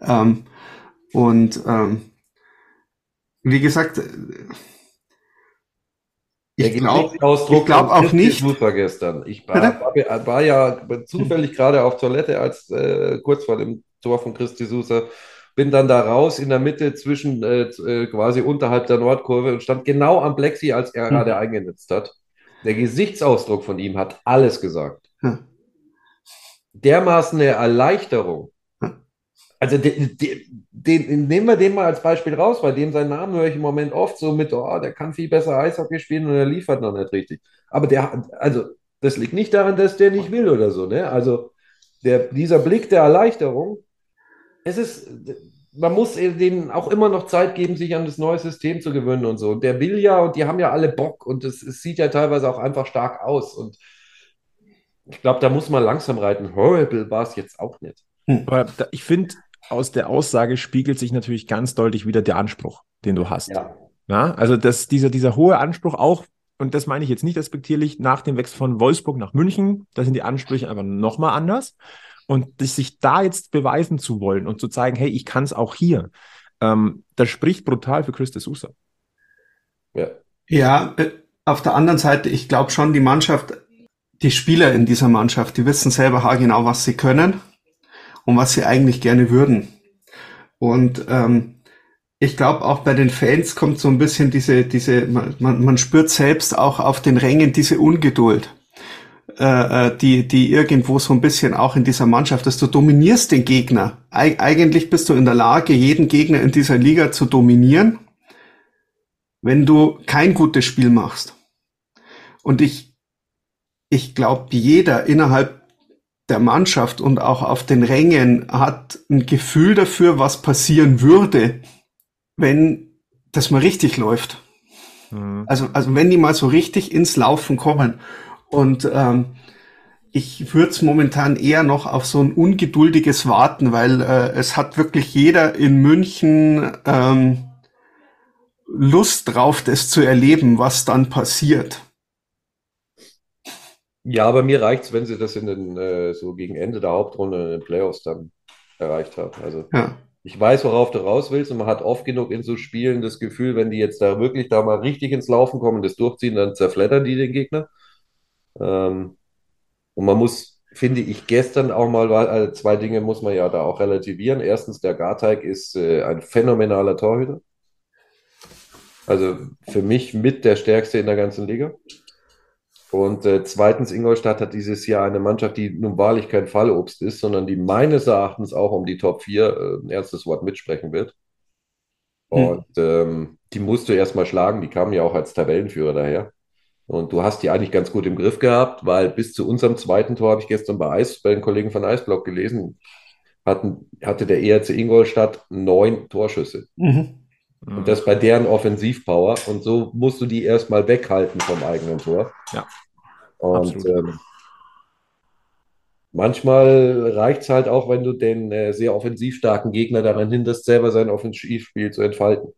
ähm, und ähm, wie gesagt, äh, ich glaube glaub auch nicht- gestern. Ich war, war, war ja zufällig gerade auf Toilette, als äh, kurz vor dem Tor von Chris de Sousa. Bin dann da raus in der Mitte zwischen äh, äh, quasi unterhalb der Nordkurve und stand genau am Plexi, als er Hm. gerade eingenetzt hat. Der Gesichtsausdruck von ihm hat alles gesagt. Ja. Dermaßen eine Erleichterung. Hm. Also den, den, den, nehmen wir den mal als Beispiel raus, bei dem seinen Namen höre ich im Moment oft so mit, oh, der kann viel besser Eishockey spielen und er liefert noch nicht richtig. Aber der, also das liegt nicht daran, dass der nicht will oder so, ne? Also der, dieser Blick der Erleichterung, es ist, man muss denen auch immer noch Zeit geben, sich an das neue System zu gewöhnen und so. Und der will ja und die haben ja alle Bock und es, es sieht ja teilweise auch einfach stark aus. Und ich glaube, da muss man langsam reiten. Horrible war es jetzt auch nicht. Aber da, ich finde, aus der Aussage spiegelt sich natürlich ganz deutlich wieder der Anspruch, den du hast. Ja. Ja, also dass dieser, dieser hohe Anspruch auch, und das meine ich jetzt nicht respektierlich, nach dem Wechsel von Wolfsburg nach München, da sind die Ansprüche einfach nochmal anders. Und sich da jetzt beweisen zu wollen und zu zeigen, hey, ich kann es auch hier, ähm, das spricht brutal für Chris de Sousa. Ja. Ja, äh, auf der anderen Seite, ich glaube schon, die Mannschaft, die Spieler in dieser Mannschaft, die wissen selber haargenau, was sie können und was sie eigentlich gerne würden. Und ähm, ich glaube, auch bei den Fans kommt so ein bisschen diese, diese, man man spürt selbst auch auf den Rängen diese Ungeduld, äh, äh, die, die irgendwo so ein bisschen auch in dieser Mannschaft ist. Du dominierst den Gegner. Eig eigentlich bist du in der Lage, jeden Gegner in dieser Liga zu dominieren wenn du kein gutes Spiel machst. Und ich, ich glaube, jeder innerhalb der Mannschaft und auch auf den Rängen hat ein Gefühl dafür, was passieren würde, wenn das mal richtig läuft. Mhm. Also, also wenn die mal so richtig ins Laufen kommen. Und ähm, ich würde es momentan eher noch auf so ein ungeduldiges Warten, weil äh, es hat wirklich jeder in München ähm, Lust drauf, das zu erleben, was dann passiert. Ja, aber mir reicht es, wenn sie das in den, äh, so gegen Ende der Hauptrunde in den Playoffs dann erreicht haben. Also Ja. ich weiß, worauf du raus willst und man hat oft genug in so Spielen das Gefühl, wenn die jetzt da wirklich da mal richtig ins Laufen kommen, das durchziehen, dann zerfleddern die den Gegner. Ähm, und man muss, finde ich, gestern auch mal, äh, zwei Dinge muss man ja da auch relativieren. Erstens, der Garteig ist äh, ein phänomenaler Torhüter. Also für mich mit der stärkste in der ganzen Liga. Und äh, zweitens, Ingolstadt hat dieses Jahr eine Mannschaft, die nun wahrlich kein Fallobst ist, sondern die meines Erachtens auch um die Top 4 äh, ein ernstes Wort mitsprechen wird. Hm. Und ähm, die musst du erstmal schlagen, die kamen ja auch als Tabellenführer daher. Und du hast die eigentlich ganz gut im Griff gehabt, weil bis zu unserem zweiten Tor habe ich gestern bei Eis, bei den Kollegen von Eisblock gelesen, hatten, hatte der ERC Ingolstadt neun Torschüsse. Mhm. Und das bei deren Offensivpower. Und so musst du die erstmal weghalten vom eigenen Tor. Ja, Und absolut. ähm, manchmal reicht es halt auch, wenn du den äh, sehr offensiv starken Gegner daran hinderst, selber sein Offensivspiel zu entfalten.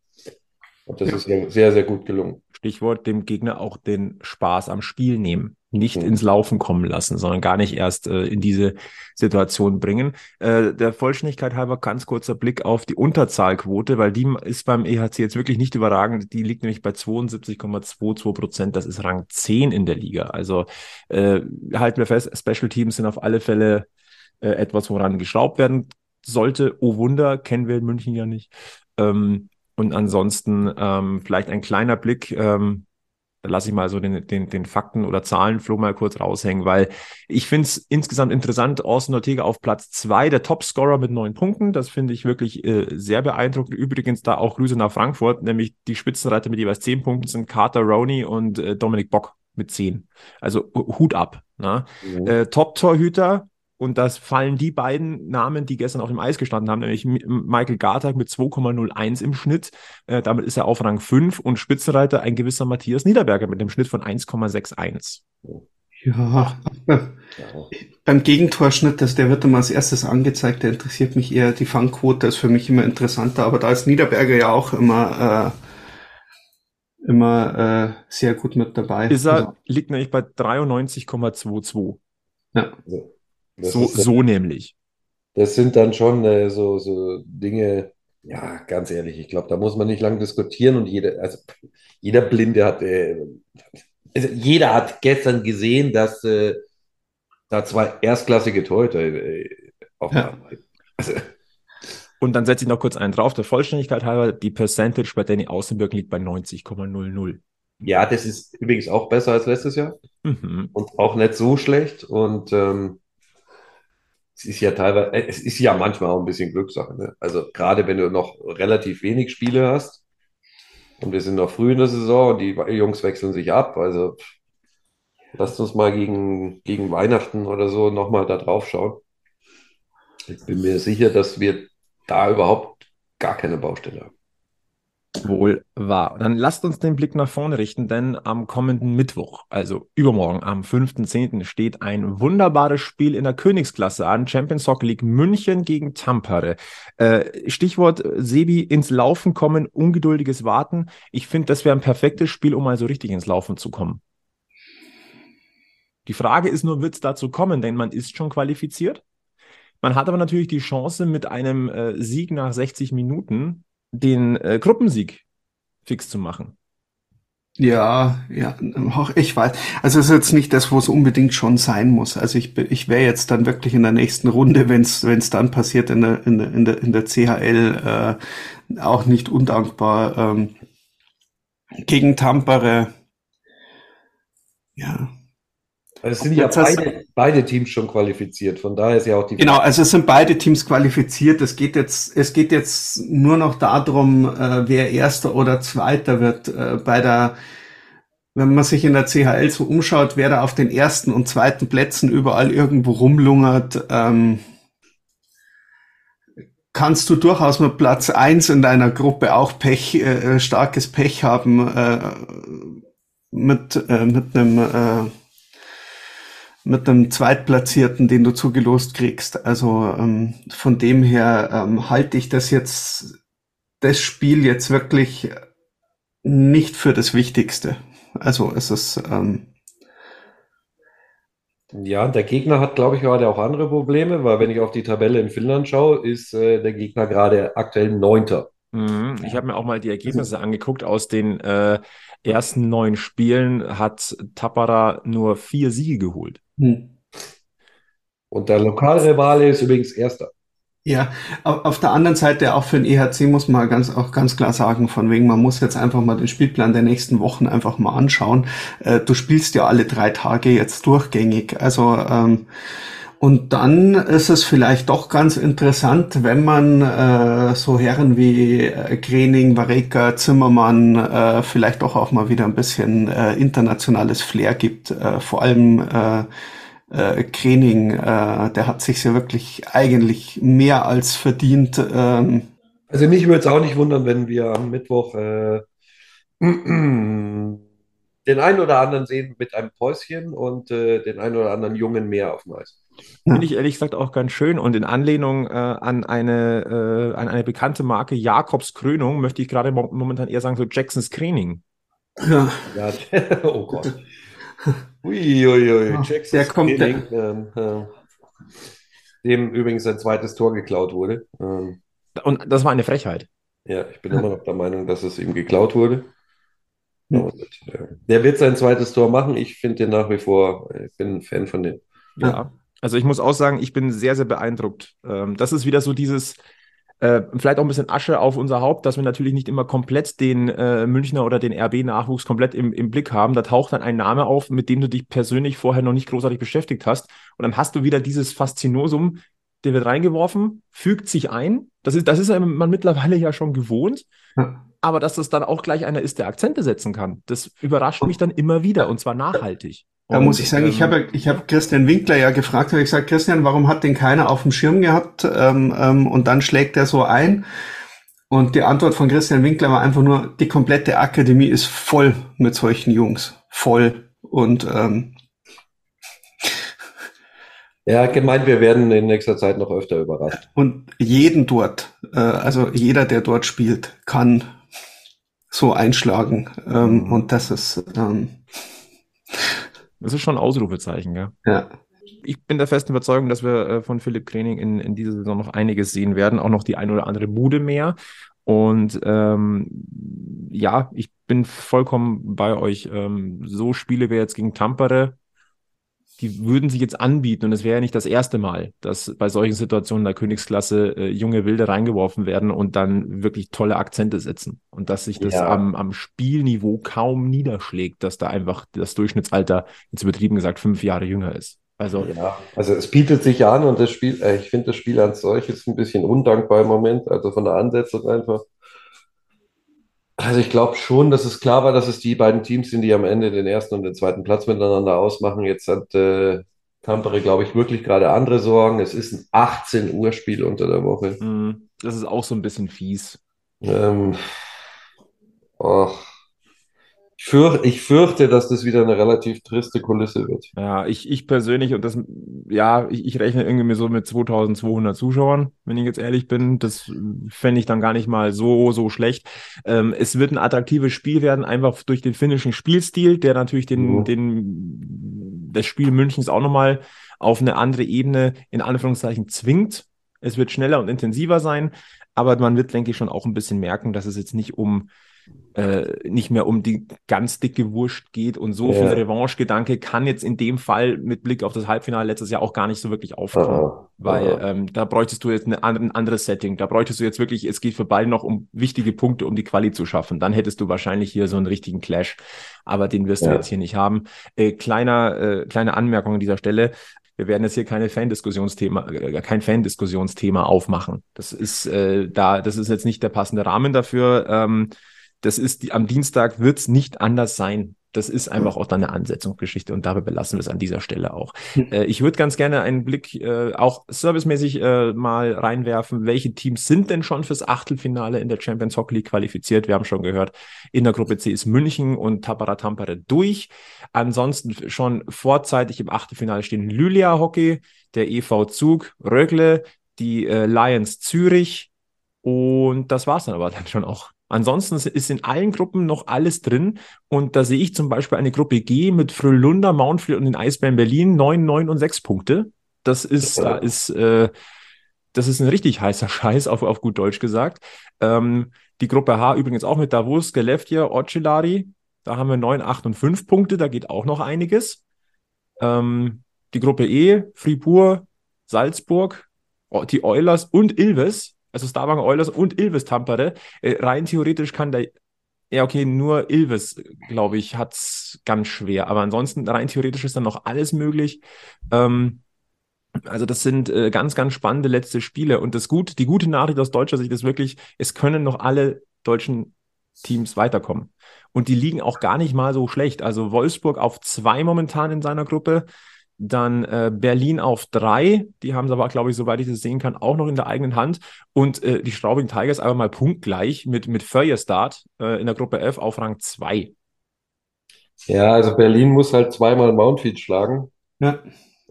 Und das Ja. ist ja sehr, sehr gut gelungen. Stichwort dem Gegner auch den Spaß am Spiel nehmen. Nicht Mhm. ins Laufen kommen lassen, sondern gar nicht erst äh, in diese Situation bringen. Äh, der Vollständigkeit halber ganz kurzer Blick auf die Unterzahlquote, weil die ist beim EHC jetzt wirklich nicht überragend. Die liegt nämlich bei 72,22 Prozent. Das ist Rang 10 in der Liga. Also äh, halten wir fest, Special Teams sind auf alle Fälle äh, etwas, woran geschraubt werden sollte. Oh Wunder, kennen wir in München ja nicht. Ähm, und ansonsten ähm, vielleicht ein kleiner Blick, ähm, da lasse ich mal so den, den, den Fakten- oder Zahlenflow mal kurz raushängen, weil ich finde es insgesamt interessant. Austin Ortega auf Platz zwei, der Topscorer mit neun Punkten. Das finde ich wirklich äh, sehr beeindruckend. Übrigens da auch Grüße nach Frankfurt, nämlich die Spitzenreiter mit jeweils zehn Punkten sind Carter Roney und äh, Dominik Bock mit zehn. Also Hut ab. Na? Mhm. Äh, Top-Torhüter, und das fallen die beiden Namen, die gestern auf dem Eis gestanden haben, nämlich Michael Gartag mit 2,01 im Schnitt. Äh, damit ist er auf Rang 5 und Spitzenreiter ein gewisser Matthias Niederberger mit einem Schnitt von 1,61. Ja, beim Gegentorschnitt, das, der wird immer als erstes angezeigt, der interessiert mich eher, die Fangquote ist für mich immer interessanter, aber da ist Niederberger ja auch immer, äh, immer äh, sehr gut mit dabei. Ist er, also, liegt nämlich bei 93,22. Ja. So, so nämlich. Das sind dann schon äh, so, so Dinge, ja, ganz ehrlich, ich glaube, da muss man nicht lange diskutieren und jeder, also jeder Blinde hat äh, also jeder hat gestern gesehen, dass äh, da zwei erstklassige Torhüter äh, auf ja. also. Und dann setze ich noch kurz einen drauf, der Vollständigkeit halber, die Percentage bei Danny Außenbirken liegt bei 90,00. Ja, das ist übrigens auch besser als letztes Jahr mhm. und auch nicht so schlecht. Und ähm, es ist ja teilweise, äh, es ist ja manchmal auch ein bisschen Glückssache. Ne? Also gerade wenn du noch relativ wenig Spiele hast, und wir sind noch früh in der Saison und die Jungs wechseln sich ab. Also lasst uns mal gegen, gegen Weihnachten oder so nochmal da drauf schauen. Ich bin mir sicher, dass wir da überhaupt gar keine Baustelle haben. Wohl wahr. Dann lasst uns den Blick nach vorne richten, denn am kommenden Mittwoch, also übermorgen am 5.10., steht ein wunderbares Spiel in der Königsklasse an. Champions Soccer League München gegen Tampere. Äh, Stichwort Sebi ins Laufen kommen, ungeduldiges Warten. Ich finde, das wäre ein perfektes Spiel, um mal so richtig ins Laufen zu kommen. Die Frage ist nur, wird es dazu kommen, denn man ist schon qualifiziert. Man hat aber natürlich die Chance, mit einem äh, Sieg nach 60 Minuten den äh, Gruppensieg fix zu machen. Ja, ja, ich weiß. Also es ist jetzt nicht das, wo es unbedingt schon sein muss. Also ich, ich wäre jetzt dann wirklich in der nächsten Runde, wenn es dann passiert in der in der in der, in der CHL äh, auch nicht undankbar ähm, gegen Tampere. Ja, also es sind ja beide, beide, Teams schon qualifiziert, von daher ist ja auch die. Genau, also es sind beide Teams qualifiziert. Es geht jetzt, es geht jetzt nur noch darum, äh, wer Erster oder Zweiter wird. Äh, bei der, wenn man sich in der CHL so umschaut, wer da auf den ersten und zweiten Plätzen überall irgendwo rumlungert, ähm, kannst du durchaus mit Platz eins in deiner Gruppe auch Pech, äh, starkes Pech haben äh, mit, äh, mit einem äh, mit einem Zweitplatzierten, den du zugelost kriegst. Also ähm, von dem her ähm, halte ich das jetzt, das Spiel jetzt wirklich nicht für das Wichtigste. Also es ist ähm, ja, der Gegner hat, glaube ich, gerade auch andere Probleme, weil wenn ich auf die Tabelle in Finnland schaue, ist äh, der Gegner gerade aktuell Neunter. Mhm. Ich habe mir auch mal die Ergebnisse angeguckt. Aus den äh, ersten neun Spielen hat Tappara nur vier Siege geholt. Hm. Und der Lokalrivale ist übrigens Erster. Ja, auf der anderen Seite auch für den EHC muss man ganz, auch ganz klar sagen, von wegen, man muss jetzt einfach mal den Spielplan der nächsten Wochen einfach mal anschauen. Äh, du spielst ja alle drei Tage jetzt durchgängig. Also, ähm, und dann ist es vielleicht doch ganz interessant, wenn man äh, so Herren wie äh, Krening, Vareka, Zimmermann äh, vielleicht doch auch mal wieder ein bisschen äh, internationales Flair gibt. Äh, vor allem äh, äh, Krening, äh, der hat sich ja wirklich eigentlich mehr als verdient. Ähm. Also mich würde es auch nicht wundern, wenn wir am Mittwoch äh, den einen oder anderen sehen mit einem Päuschen und äh, den einen oder anderen Jungen mehr auf dem Eis. Finde ich ehrlich gesagt auch ganz schön. Und in Anlehnung äh, an, eine, äh, an eine bekannte Marke Jakobs Krönung möchte ich gerade momentan eher sagen, so Jacksons Screening. Ja. ja oh Gott. Uiuiui, ui, ui. Jacksons der kommt Screening, ähm, äh, dem übrigens sein zweites Tor geklaut wurde. Ähm, Und das war eine Frechheit. Ja, ich bin immer noch der Meinung, dass es ihm geklaut wurde. Hm. Und, äh, der wird sein zweites Tor machen. Ich finde den nach wie vor, ich bin ein Fan von dem. Ja. Also ich muss auch sagen, ich bin sehr, sehr beeindruckt. Ähm, das ist wieder so dieses, äh, vielleicht auch ein bisschen Asche auf unser Haupt, dass wir natürlich nicht immer komplett den äh, Münchner oder den RB-Nachwuchs komplett im, im Blick haben. Da taucht dann ein Name auf, mit dem du dich persönlich vorher noch nicht großartig beschäftigt hast. Und dann hast du wieder dieses Faszinosum, der wird reingeworfen, fügt sich ein. Das ist, das ist man mittlerweile ja schon gewohnt. Ja. Aber dass das dann auch gleich einer ist, der Akzente setzen kann, das überrascht mich dann immer wieder und zwar nachhaltig. Da Und, muss ich sagen, ich ähm, habe ich habe Christian Winkler ja gefragt, habe ich gesagt, Christian, warum hat den keiner auf dem Schirm gehabt? Ähm, ähm, und dann schlägt er so ein. Und die Antwort von Christian Winkler war einfach nur, die komplette Akademie ist voll mit solchen Jungs. Voll. Und ähm, Er hat gemeint, wir werden in nächster Zeit noch öfter überrascht. Und jeden dort, äh, also jeder, der dort spielt, kann so einschlagen. Ähm, und das ist, ähm, Das ist schon ein Ausrufezeichen, gell? ja. Ich bin der festen Überzeugung, dass wir äh, von Philipp Krening in, in dieser Saison noch einiges sehen werden, auch noch die ein oder andere Bude mehr. Und ähm, ja, ich bin vollkommen bei euch. Ähm, so Spiele wie jetzt gegen Tampere, die würden sich jetzt anbieten. Und es wäre ja nicht das erste Mal, dass bei solchen Situationen der Königsklasse äh, junge Wilde reingeworfen werden und dann wirklich tolle Akzente setzen. Und dass sich das Ja. am, am Spielniveau kaum niederschlägt, dass da einfach das Durchschnittsalter, jetzt übertrieben gesagt, fünf Jahre jünger ist. Also, Ja, also es bietet sich an und das Spiel, äh, ich finde das Spiel als solches ein bisschen undankbar im Moment, also von der Ansetzung einfach. Also ich glaube schon, dass es klar war, dass es die beiden Teams sind, die am Ende den ersten und den zweiten Platz miteinander ausmachen. Jetzt hat äh, Tampere, glaube ich, wirklich gerade andere Sorgen. Es ist ein 18 Uhr Spiel unter der Woche. mh, das ist auch so ein bisschen fies. Ähm, och. Ich ich fürchte, dass das wieder eine relativ triste Kulisse wird. Ja, ich, ich persönlich und das, ja, ich, ich rechne irgendwie so mit 2200 Zuschauern, wenn ich jetzt ehrlich bin. Das fände ich dann gar nicht mal so, so schlecht. Ähm, es wird ein attraktives Spiel werden, einfach durch den finnischen Spielstil, der natürlich den, Mhm. den, das Spiel Münchens auch nochmal auf eine andere Ebene in Anführungszeichen zwingt. Es wird schneller und intensiver sein, aber man wird, denke ich, schon auch ein bisschen merken, dass es jetzt nicht um äh, nicht mehr um die ganz dicke Wurst geht und so Ja. viel Revanche-Gedanke kann jetzt in dem Fall mit Blick auf das Halbfinale letztes Jahr auch gar nicht so wirklich aufkommen. Aha, Weil aha. ähm, da bräuchtest du jetzt eine, ein anderes Setting. Da bräuchtest du jetzt wirklich, es geht für beide noch um wichtige Punkte, um die Quali zu schaffen. Dann hättest du wahrscheinlich hier so einen richtigen Clash. Aber den wirst du Ja. jetzt hier nicht haben. Äh, kleiner, äh, kleine Anmerkung an dieser Stelle. Wir werden jetzt hier keine Fan-Diskussionsthema, äh, kein Fan-Diskussionsthema aufmachen. Das ist äh, da, das ist jetzt nicht der passende Rahmen dafür. Ähm, das ist die, am Dienstag wird es nicht anders sein. Das ist einfach auch dann eine Ansetzungsgeschichte und dabei belassen wir es an dieser Stelle auch. Äh, ich würde ganz gerne einen Blick äh, auch servicemäßig äh, mal reinwerfen. Welche Teams sind denn schon fürs Achtelfinale in der Champions Hockey League qualifiziert? Wir haben schon gehört, in der Gruppe C ist München und Tapara Tampere durch. Ansonsten schon vorzeitig im Achtelfinale stehen Lylia Hockey, der EV Zug, Rögle, die äh, Lions Zürich und das war's dann aber dann schon auch. Ansonsten ist in allen Gruppen noch alles drin. Und da sehe ich zum Beispiel eine Gruppe G mit Frölunda, Mountfield und den Eisbären Berlin, 9, 9 und 6 Punkte. Das ist, da ist, äh, das ist ein richtig heißer Scheiß, auf, auf gut Deutsch gesagt. Ähm, die Gruppe H übrigens auch mit Davos, Skellefteå, Ocellari. Da haben wir 9, 8 und 5 Punkte. Da geht auch noch einiges. Ähm, die Gruppe E, Fribourg, Salzburg, die Oilers und Ilves, also Stavanger Oilers und Ilves Tampere. Äh, rein theoretisch kann der, ja okay, nur Ilves, glaube ich, hat's ganz schwer. Aber ansonsten rein theoretisch ist dann noch alles möglich. Ähm, also das sind äh, ganz, ganz spannende letzte Spiele. Und das gut, die gute Nachricht aus deutscher Sicht ist wirklich, es können noch alle deutschen Teams weiterkommen. Und die liegen auch gar nicht mal so schlecht. Also Wolfsburg auf zwei momentan in seiner Gruppe, dann äh, Berlin auf drei. Die haben es aber, glaube ich, soweit ich das sehen kann, auch noch in der eigenen Hand. Und äh, die Straubing Tigers aber mal punktgleich mit, mit Feuerstart äh, in der Gruppe F auf Rang zwei. Ja, also Berlin muss halt zweimal Mountfield schlagen. Ja.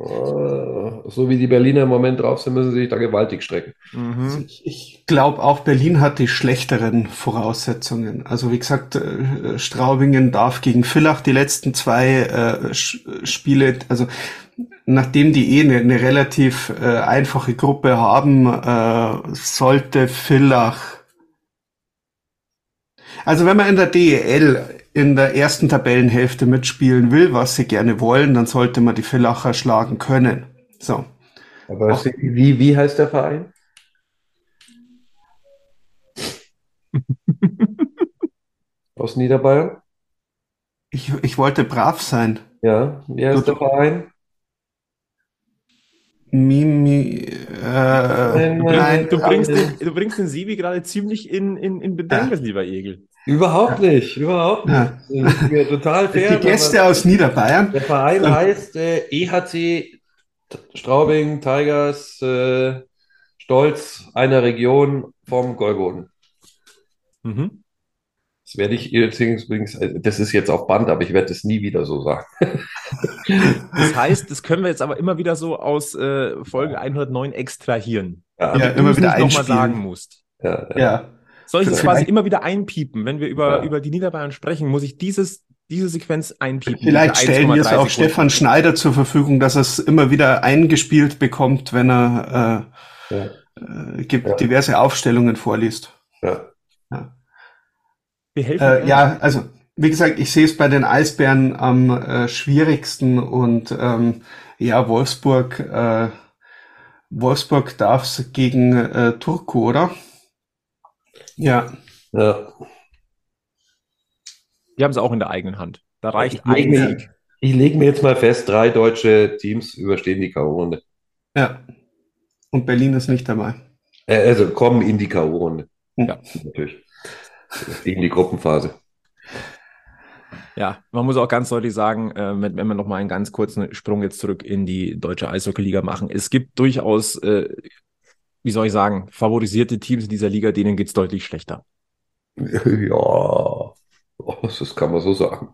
Äh, So wie die Berliner im Moment drauf sind, müssen sie sich da gewaltig strecken. Mhm. Ich, ich glaube auch Berlin hat die schlechteren Voraussetzungen. Also wie gesagt, äh, Straubingen darf gegen Villach die letzten zwei äh, Spiele, also nachdem die eh eine, eine relativ äh, einfache Gruppe haben, äh, sollte Villach also wenn man in der DEL in der ersten Tabellenhälfte mitspielen will, was sie gerne wollen, dann sollte man die Villacher schlagen können. So. Aber es- wie, wie heißt der Verein? Aus Niederbayern? Ich, ich wollte brav sein. Ja, wie heißt der Verein? Mimi, äh, Nein, Du, nein, du, bringst äh, den, du bringst den Sibi gerade ziemlich in, in, in Bedrängnis, lieber Egel. Überhaupt nicht, überhaupt nicht. Ja. Das ist mir total fair. Die Gäste aus Niederbayern. Der Verein heißt äh, EHC Straubing Tigers, äh, Stolz einer Region vom Gäuboden. Mhm. Das werde ich jetzt übrigens, äh, das ist jetzt auf Band, aber ich werde es nie wieder so sagen. Das heißt, das können wir jetzt aber immer wieder so aus äh, Folge 109 extrahieren. Ja, Ja, immer wieder nicht nochmal einspielen. sagen musst. ja, ja. Ja. Soll ich das quasi immer wieder einpiepen? Wenn wir über, Ja. über die Niederbayern sprechen, muss ich dieses, diese Sequenz einpiepen. Vielleicht stellen wir es 1,3 auch Sekunden. Stefan Schneider zur Verfügung, dass er es immer wieder eingespielt bekommt, wenn er Ja. äh, äh, gibt, Ja. diverse Aufstellungen vorliest. Ja. Wir helfen Äh, ja, also wie gesagt, ich sehe es bei den Eisbären am äh, schwierigsten und ähm, ja, Wolfsburg, äh, Wolfsburg darf es gegen äh, Turku, oder? Ja, Ja. Wir haben es auch in der eigenen Hand. Da reicht Ich ein Sieg. Ich lege mir jetzt mal fest, drei deutsche Teams überstehen die K.O.-Runde. ja. Und Berlin ist nicht dabei. Äh, also kommen in die K.O.-Runde. Ja. Natürlich. In die Gruppenphase. Ja, man muss auch ganz deutlich sagen, äh, wenn, wenn wir noch mal einen ganz kurzen Sprung jetzt zurück in die deutsche Eishockey-Liga machen. Es gibt durchaus, äh, wie soll ich sagen, favorisierte Teams in dieser Liga, denen geht's deutlich schlechter. Ja, das kann man so sagen.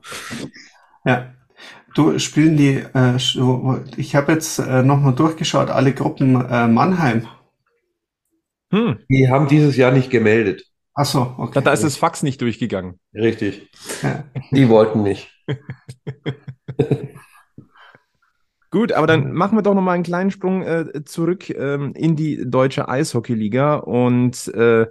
Ja. Du spielen die, äh, ich habe jetzt äh, nochmal durchgeschaut, alle Gruppen äh, Mannheim. Hm, Die haben dieses Jahr nicht gemeldet. Ach so, okay. da, da ist das Fax nicht durchgegangen. Richtig. Ja. Die wollten nicht. Gut, aber dann machen wir doch noch mal einen kleinen Sprung äh, zurück ähm, in die deutsche Eishockey-Liga und äh,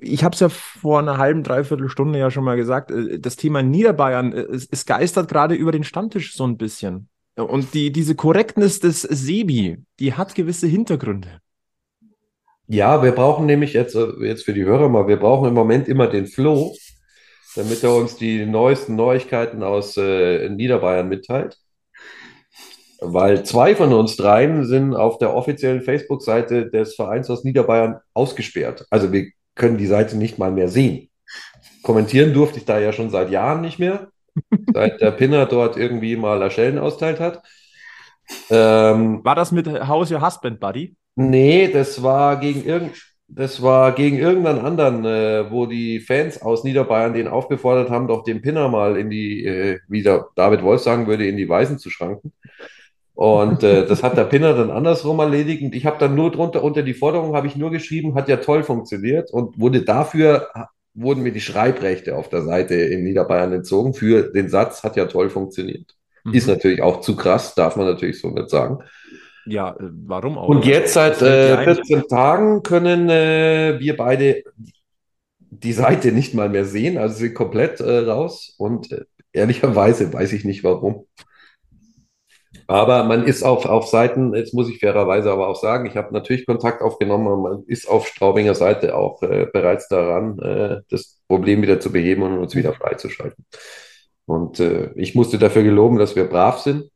ich habe es ja vor einer halben, dreiviertel Stunde ja schon mal gesagt, äh, das Thema Niederbayern, äh, es, es geistert gerade über den Stammtisch so ein bisschen. Und die, diese Korrektness des Sebi, die hat gewisse Hintergründe. Ja, wir brauchen nämlich jetzt, äh, jetzt für die Hörer mal, wir brauchen im Moment immer den Flo, damit er uns die neuesten Neuigkeiten aus äh, Niederbayern mitteilt. Weil zwei von uns dreien sind auf der offiziellen Facebook-Seite des Vereins aus Niederbayern ausgesperrt. Also wir können die Seite nicht mal mehr sehen. Kommentieren durfte ich da ja schon seit Jahren nicht mehr, seit der Pinner dort irgendwie mal Erschellen austeilt hat. Ähm, War das mit How's Your Husband, Buddy? Nee, das war gegen irgend, das war gegen irgendeinen anderen, äh, wo die Fans aus Niederbayern den aufgefordert haben, doch den Pinner mal in die, äh, wie der David Wolf sagen würde, in die Weisen zu schranken. Und äh, das hat der Pinner dann andersrum erledigt. Und ich habe dann nur drunter, unter die Forderung habe ich nur geschrieben, hat ja toll funktioniert und wurde dafür, wurden mir die Schreibrechte auf der Seite in Niederbayern entzogen für den Satz, hat ja toll funktioniert. Ist Mhm. natürlich auch zu krass, darf man natürlich so nicht sagen. Ja, äh, warum auch? Und jetzt seit äh, dir ein? 14 Tagen können äh, wir beide die Seite nicht mal mehr sehen, also sind komplett äh, raus. Und äh, ehrlicherweise weiß ich nicht warum. Aber man ist auf, auf Seiten, jetzt muss ich fairerweise aber auch sagen, ich habe natürlich Kontakt aufgenommen, aber man ist auf Straubinger Seite auch äh, bereits daran, äh, das Problem wieder zu beheben und uns wieder freizuschalten. Und äh, ich musste dafür geloben, dass wir brav sind.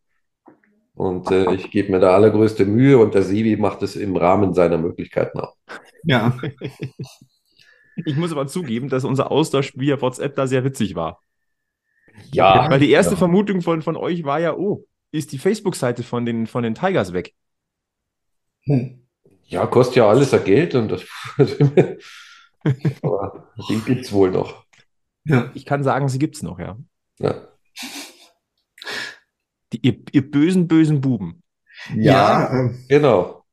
Und äh, ich gebe mir da allergrößte Mühe und der Sibi macht es im Rahmen seiner Möglichkeiten auch. Ja, Ich muss aber zugeben, dass unser Austausch via WhatsApp da sehr witzig war. Ja, Weil die erste ja. Vermutung von, von euch war ja, oh, ist die Facebook-Seite von den, von den Tigers weg? Hm. Ja, kostet ja alles ja Geld und das, aber die gibt's wohl noch. ja. Ich kann sagen, sie gibt's noch, ja. Ja. Die, ihr, ihr bösen, bösen Buben. Ja, äh, Genau.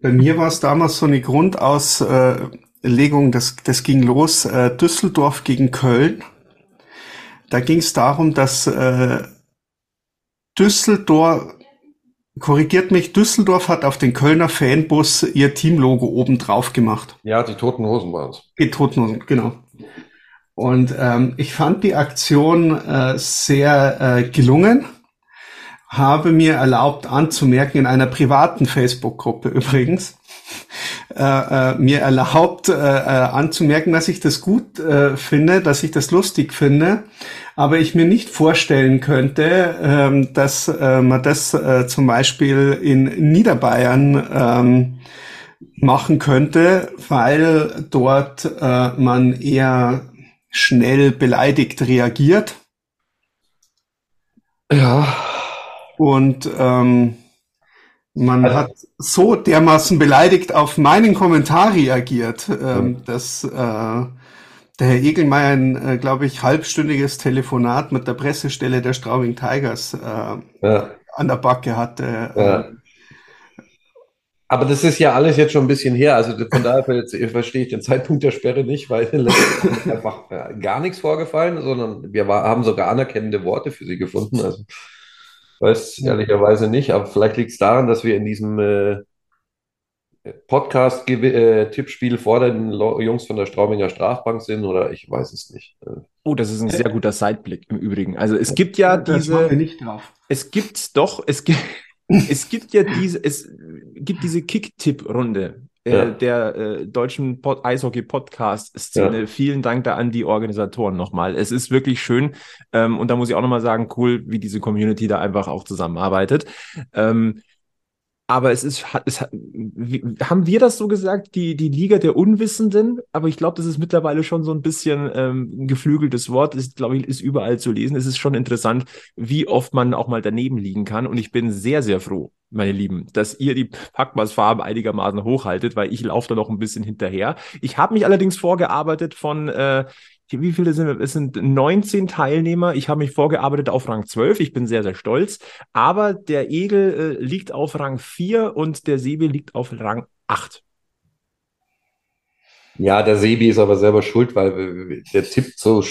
bei mir war es damals so eine Grundauslegung, das, das ging los, äh, Düsseldorf gegen Köln. Da ging es darum, dass äh, Düsseldorf, korrigiert mich, Düsseldorf hat auf den Kölner Fanbus ihr Teamlogo oben drauf gemacht. Ja, die Toten Hosen waren es. Die Totenhosen, genau. Und ähm, ich fand die Aktion äh, sehr äh, gelungen, habe mir erlaubt anzumerken, in einer privaten Facebook-Gruppe übrigens, äh, äh, mir erlaubt äh, äh, anzumerken, dass ich das gut äh, finde, dass ich das lustig finde, aber ich mir nicht vorstellen könnte, ähm, dass äh, man das äh, zum Beispiel in Niederbayern ähm, machen könnte, weil dort äh, man eher schnell beleidigt reagiert. Ja. Und ähm, man Also- hat so dermaßen beleidigt auf meinen Kommentar reagiert, ähm, dass äh, der Herr Egelmeier ein, äh, glaube ich, halbstündiges Telefonat mit der Pressestelle der Straubing Tigers äh, Ja. an der Backe hatte. Ja. Ähm, Aber das ist ja alles jetzt schon ein bisschen her. Also von daher ver- verstehe ich den Zeitpunkt der Sperre nicht, weil einfach äh, gar nichts vorgefallen, sondern wir war, haben sogar anerkennende Worte für sie gefunden. Also weiß ehrlicherweise nicht, aber vielleicht liegt es daran, dass wir in diesem äh, Podcast-Tippspiel vor den Jungs von der Straubinger Strafbank sind oder ich weiß es nicht. Äh, Oh, das ist ein sehr guter Sideblick im Übrigen. Also es gibt ja da diese. schauen wir nicht drauf. Es gibt doch, es gibt, es gibt ja diese, es gibt diese Kick-Tipp-Runde äh, Ja. der äh, deutschen Pod Eishockey-Podcast-Szene. Ja. Vielen Dank da an die Organisatoren nochmal. Es ist wirklich schön ähm, und da muss ich auch nochmal sagen, cool, wie diese Community da einfach auch zusammenarbeitet. Ähm, aber es ist, es haben wir das so gesagt, die, die Liga der Unwissenden? Aber ich glaube, das ist mittlerweile schon so ein bisschen ähm, ein geflügeltes Wort. Ist, glaube ich, ist überall zu lesen. Es ist schon interessant, wie oft man auch mal daneben liegen kann. Und ich bin sehr, sehr froh, meine Lieben, dass ihr die Packmas-Farben einigermaßen hochhaltet, weil ich laufe da noch ein bisschen hinterher. Ich habe mich allerdings vorgearbeitet von, äh, wie viele sind wir? Es sind 19 Teilnehmer. Ich habe mich vorgearbeitet auf Rang 12. Ich bin sehr, sehr stolz. Aber der Egel äh, liegt auf Rang 4 und der Sebi liegt auf Rang 8. Ja, der Sebi ist aber selber schuld, weil der tippt so,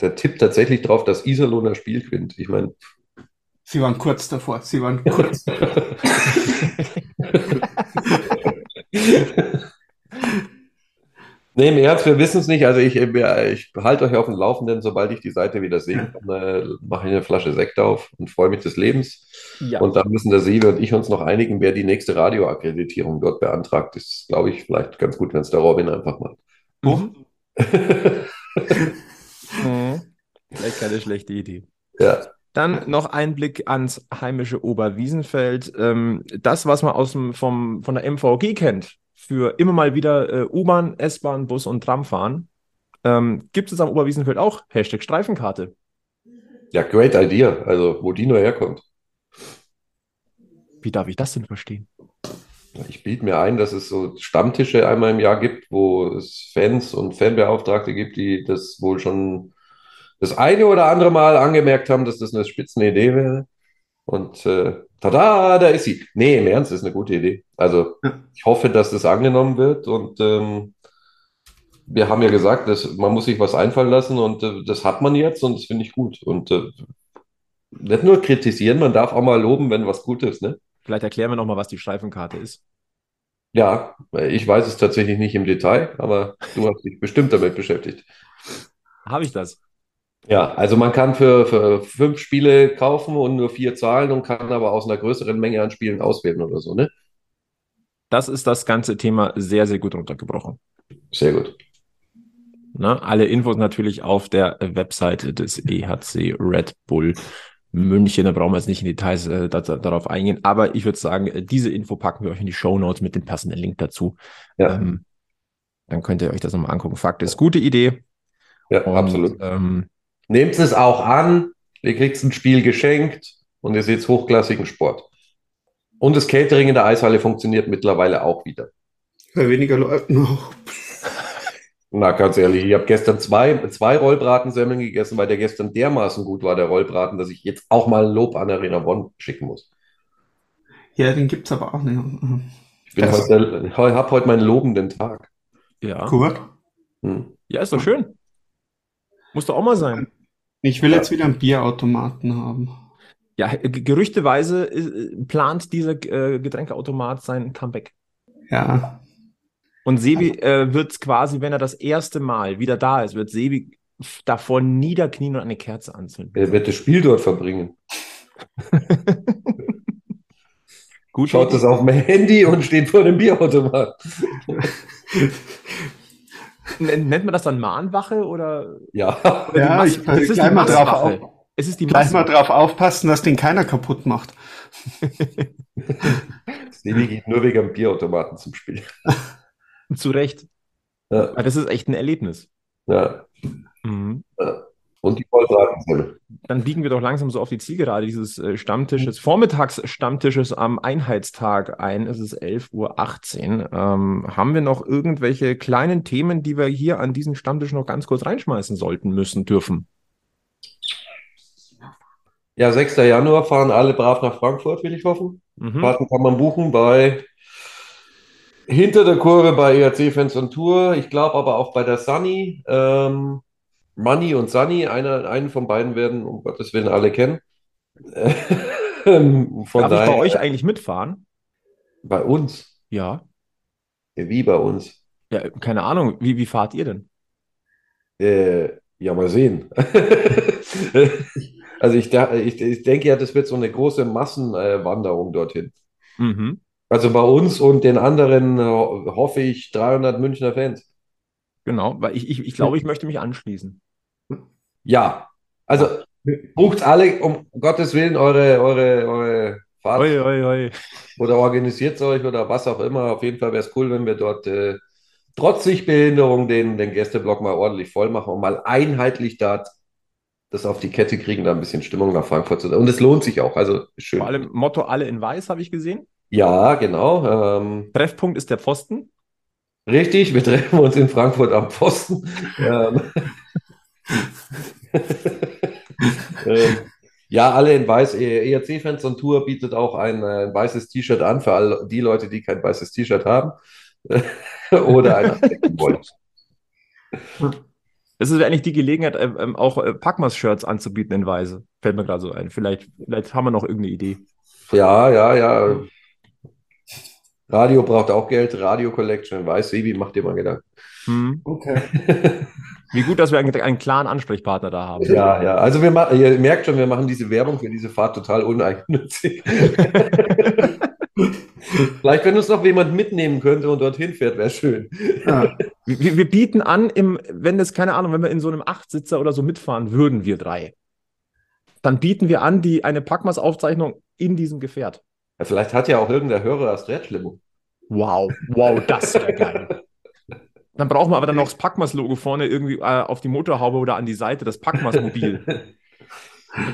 der tippt tatsächlich drauf, dass Iserlohn das Spiel gewinnt. Ich meine, Sie waren kurz davor. Sie waren kurz. Nee, im Ernst, wir wissen es nicht. Also ich, äh, ich halte euch auf dem Laufenden, sobald ich die Seite wieder sehen kann, äh, mache ich eine Flasche Sekt auf und freue mich des Lebens. Ja. Und dann müssen der Sebi und ich uns noch einigen, wer die nächste Radioakkreditierung dort beantragt. Das ist, glaube ich, vielleicht ganz gut, wenn es der Robin einfach macht. Mhm. Mhm. Vielleicht keine schlechte Idee. Ja, Dann noch ein Blick ans heimische Oberwiesenfeld. Ähm, das, was man aus dem, vom, von der MVG kennt, für immer mal wieder äh, U-Bahn, S-Bahn, Bus und Tram fahren, ähm, gibt es am Oberwiesenfeld auch Hashtag Streifenkarte. ja, great idea. Also, wo die nur herkommt. Wie darf ich das denn verstehen? Ich biete mir ein, dass es so Stammtische einmal im Jahr gibt, wo es Fans und Fanbeauftragte gibt, die das wohl schon das eine oder andere Mal angemerkt haben, dass das eine spitzende Idee wäre. Und äh, tada, da ist sie. Nee, im Ernst, ist eine gute Idee. Also ich hoffe, dass das angenommen wird. Und ähm, wir haben ja gesagt, dass man muss sich was einfallen lassen und äh, das hat man jetzt und das finde ich gut. Und äh, nicht nur kritisieren, man darf auch mal loben, wenn was gut ist, ne? Vielleicht erklären wir nochmal, was die Streifenkarte ist. Ja, ich weiß es tatsächlich nicht im Detail, aber du hast dich bestimmt damit beschäftigt. Habe ich das? Ja, also man kann für, für fünf Spiele kaufen und nur vier zahlen und kann aber aus einer größeren Menge an Spielen auswählen oder so, ne? Das ist das ganze Thema sehr, sehr gut runtergebrochen. Sehr gut. Ne? Alle Infos natürlich auf der Webseite des EHC Red Bull München. Da brauchen wir jetzt nicht in Details äh, da, da, darauf eingehen. Aber ich würde sagen, diese Info packen wir euch in die Show Notes mit dem passenden Link dazu. Ja, Ähm, dann könnt ihr euch das nochmal angucken. Fakt ist, gute Idee. ja, Und, absolut. Ähm, Nehmt es auch an, ihr kriegt ein Spiel geschenkt und ihr seht hochklassigen Sport. Und das Catering in der Eishalle funktioniert mittlerweile auch wieder. Bei weniger Leuten noch. Na, ganz ehrlich, ich habe gestern zwei, zwei Rollbratensemmeln gegessen, weil der gestern dermaßen gut war, der Rollbraten, dass ich jetzt auch mal ein Lob an Arena Bonn schicken muss. Ja, den gibt's aber auch nicht. Ich ich habe heute meinen lobenden Tag. ja. Gut. Hm. ja, ist doch schön. Muss doch auch mal sein. Ich will jetzt wieder einen Bierautomaten haben. Ja, g- gerüchteweise äh, plant dieser äh, Getränkeautomat sein Comeback. Ja. Und Sebi äh, wird quasi, wenn er das erste Mal wieder da ist, wird Sebi davor niederknien und eine Kerze anzünden. Er wird das Spiel dort verbringen. Gut, Schaut es auf mein Handy und steht vor dem Bierautomat. Nennt man das dann Mahnwache oder? Ja, oder Ja, ich das ist gleich die mal drauf auf, Es ist die gleich mal drauf aufpassen, dass den keiner kaputt macht. Sebi geht nur wegen dem Bierautomaten zum Spiel. Zu Recht. Ja, Das ist echt ein Erlebnis. ja. Mhm. Und die Vollbratensemmel. Dann biegen wir doch langsam so auf die Zielgerade dieses äh, Stammtisches, Vormittagsstammtisches am Einheitstag ein. Es ist 11.18 Uhr. Ähm, haben wir noch irgendwelche kleinen Themen, die wir hier an diesen Stammtisch noch ganz kurz reinschmeißen sollten, müssen, dürfen? Ja, 6. Januar fahren alle brav nach Frankfurt, will ich hoffen. Mhm. Karten kann man buchen bei hinter der Kurve bei ERC Fans on Tour. Ich glaube aber auch bei der Sunny. Ähm, Money und Sunny, einer, einen von beiden werden, um Gottes Willen, alle kennen. Ähm, Von Darf ich daher, bei euch eigentlich mitfahren? bei uns. Ja. Wie bei uns? Ja, keine Ahnung. Wie, wie fahrt ihr denn? Äh, ja, mal sehen. Also ich, ich, ich denke ja, das wird so eine große Massenwanderung dorthin. Mhm. Also bei uns und den anderen äh, hoffe ich 300 Münchner Fans. Genau, weil ich, ich, ich glaube, ich möchte mich anschließen. Ja, also bucht alle um Gottes Willen eure, eure, eure Fahrt Oi, oi, oi. oder organisiert euch oder was auch immer. Auf jeden Fall wäre es cool, wenn wir dort äh, trotz Sichtbehinderung den, den Gästeblock mal ordentlich voll machen und mal einheitlich da das auf die Kette kriegen, da ein bisschen Stimmung nach Frankfurt zu. Und es lohnt sich auch, also schön. Vor allem Motto alle in weiß, habe ich gesehen. Ja, genau. Ähm, Treffpunkt ist der Pfosten. richtig, wir treffen uns in Frankfurt am Pfosten. ähm, ähm, ja, alle in weiß. ERC-Fans on Tour bietet auch ein, äh, ein weißes T-Shirt an für all die Leute, die kein weißes T-Shirt haben oder ein abdecken wollen. Das ist eigentlich die Gelegenheit, ähm, ähm, auch äh, Packmas-Shirts anzubieten in Weise. Fällt mir gerade so ein. Vielleicht, vielleicht haben wir noch irgendeine Idee. Ja, ja, ja. Radio braucht auch Geld. Radio Collection in weiß. Sebi, mach dir mal Gedanken. Hm. Okay. Wie gut, dass wir einen, einen klaren Ansprechpartner da haben. Ja, ja. Also wir machen, ihr merkt schon, wir machen diese Werbung für diese Fahrt total uneigennützig. Vielleicht, wenn uns noch jemand mitnehmen könnte und dorthin fährt, wäre schön. Ja. Wir, wir bieten an, im, wenn das, keine Ahnung, wenn wir in so einem Achtsitzer oder so mitfahren würden, wir drei, dann bieten wir an, die eine Packmas-Aufzeichnung in diesem Gefährt. Ja, vielleicht hat ja auch irgendein Hörer das Stretch-Limo. Wow, wow, das wäre geil. Dann brauchen wir aber dann noch das Packmas-Logo vorne irgendwie äh, auf die Motorhaube oder an die Seite, das Packmas-Mobil.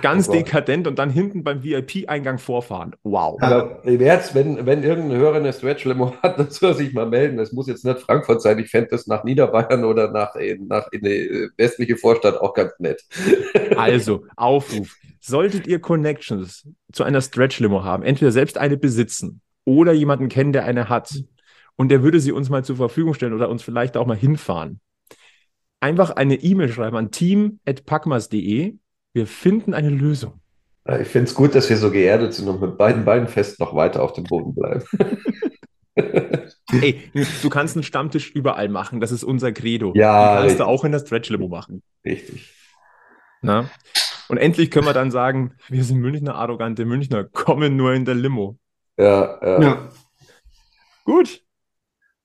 Ganz Oh dekadent und dann hinten beim VIP-Eingang vorfahren. Wow. Aber jetzt, wenn, wenn irgendein Hörer eine Stretch-Limo hat, dann soll er sich mal melden. Es muss jetzt nicht Frankfurt sein. Ich fände das nach Niederbayern oder nach, in, nach in die westliche Vorstadt auch ganz nett. Also, Aufruf. Solltet ihr Connections zu einer Stretch-Limo haben, entweder selbst eine besitzen oder jemanden kennen, der eine hat und der würde sie uns mal zur Verfügung stellen oder uns vielleicht auch mal hinfahren, einfach eine E-Mail schreiben an team.packmas.de. Wir finden eine Lösung. Ich finde es gut, dass wir so geerdet sind und mit beiden Beinen fest noch weiter auf dem Boden bleiben. Ey, du kannst einen Stammtisch überall machen. Das ist unser Credo. Ja, Den kannst du auch in der Stretch-Limo machen. Richtig. Na? Und endlich können wir dann sagen, wir sind Münchner, arrogante Münchner, kommen nur in der Limo. Ja, ja. Ja. Gut,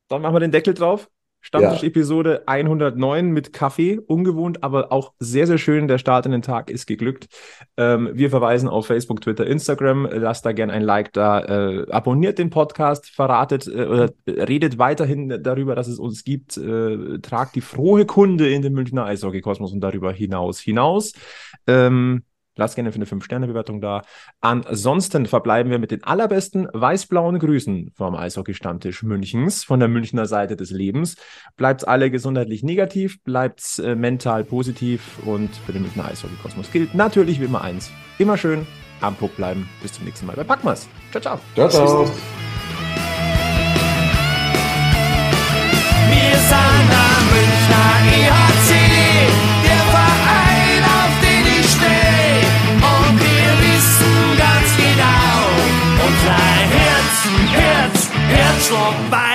dann machen wir den Deckel drauf. Stammtisch-Episode 109 mit Kaffee. Ungewohnt, aber auch sehr, sehr schön. Der Start in den Tag ist geglückt. Ähm, wir verweisen auf Facebook, Twitter, Instagram. Lasst da gerne ein Like da. Äh, abonniert den Podcast, verratet äh, oder redet weiterhin darüber, dass es uns gibt. Äh, tragt die frohe Kunde in den Münchner Eishockey-Kosmos und darüber hinaus hinaus. Ähm, Lasst gerne für eine 5-Sterne-Bewertung da. Ansonsten verbleiben wir mit den allerbesten weiß-blauen Grüßen vom Eishockey-Stammtisch Münchens, von der Münchner Seite des Lebens. Bleibt's alle gesundheitlich negativ, bleibt's äh, mental positiv und für den Münchner Eishockey-Kosmos gilt natürlich wie immer eins. Immer schön am Puck bleiben. Bis zum nächsten Mal bei Packmas. Ciao, ciao. Ciao, ciao. Long by.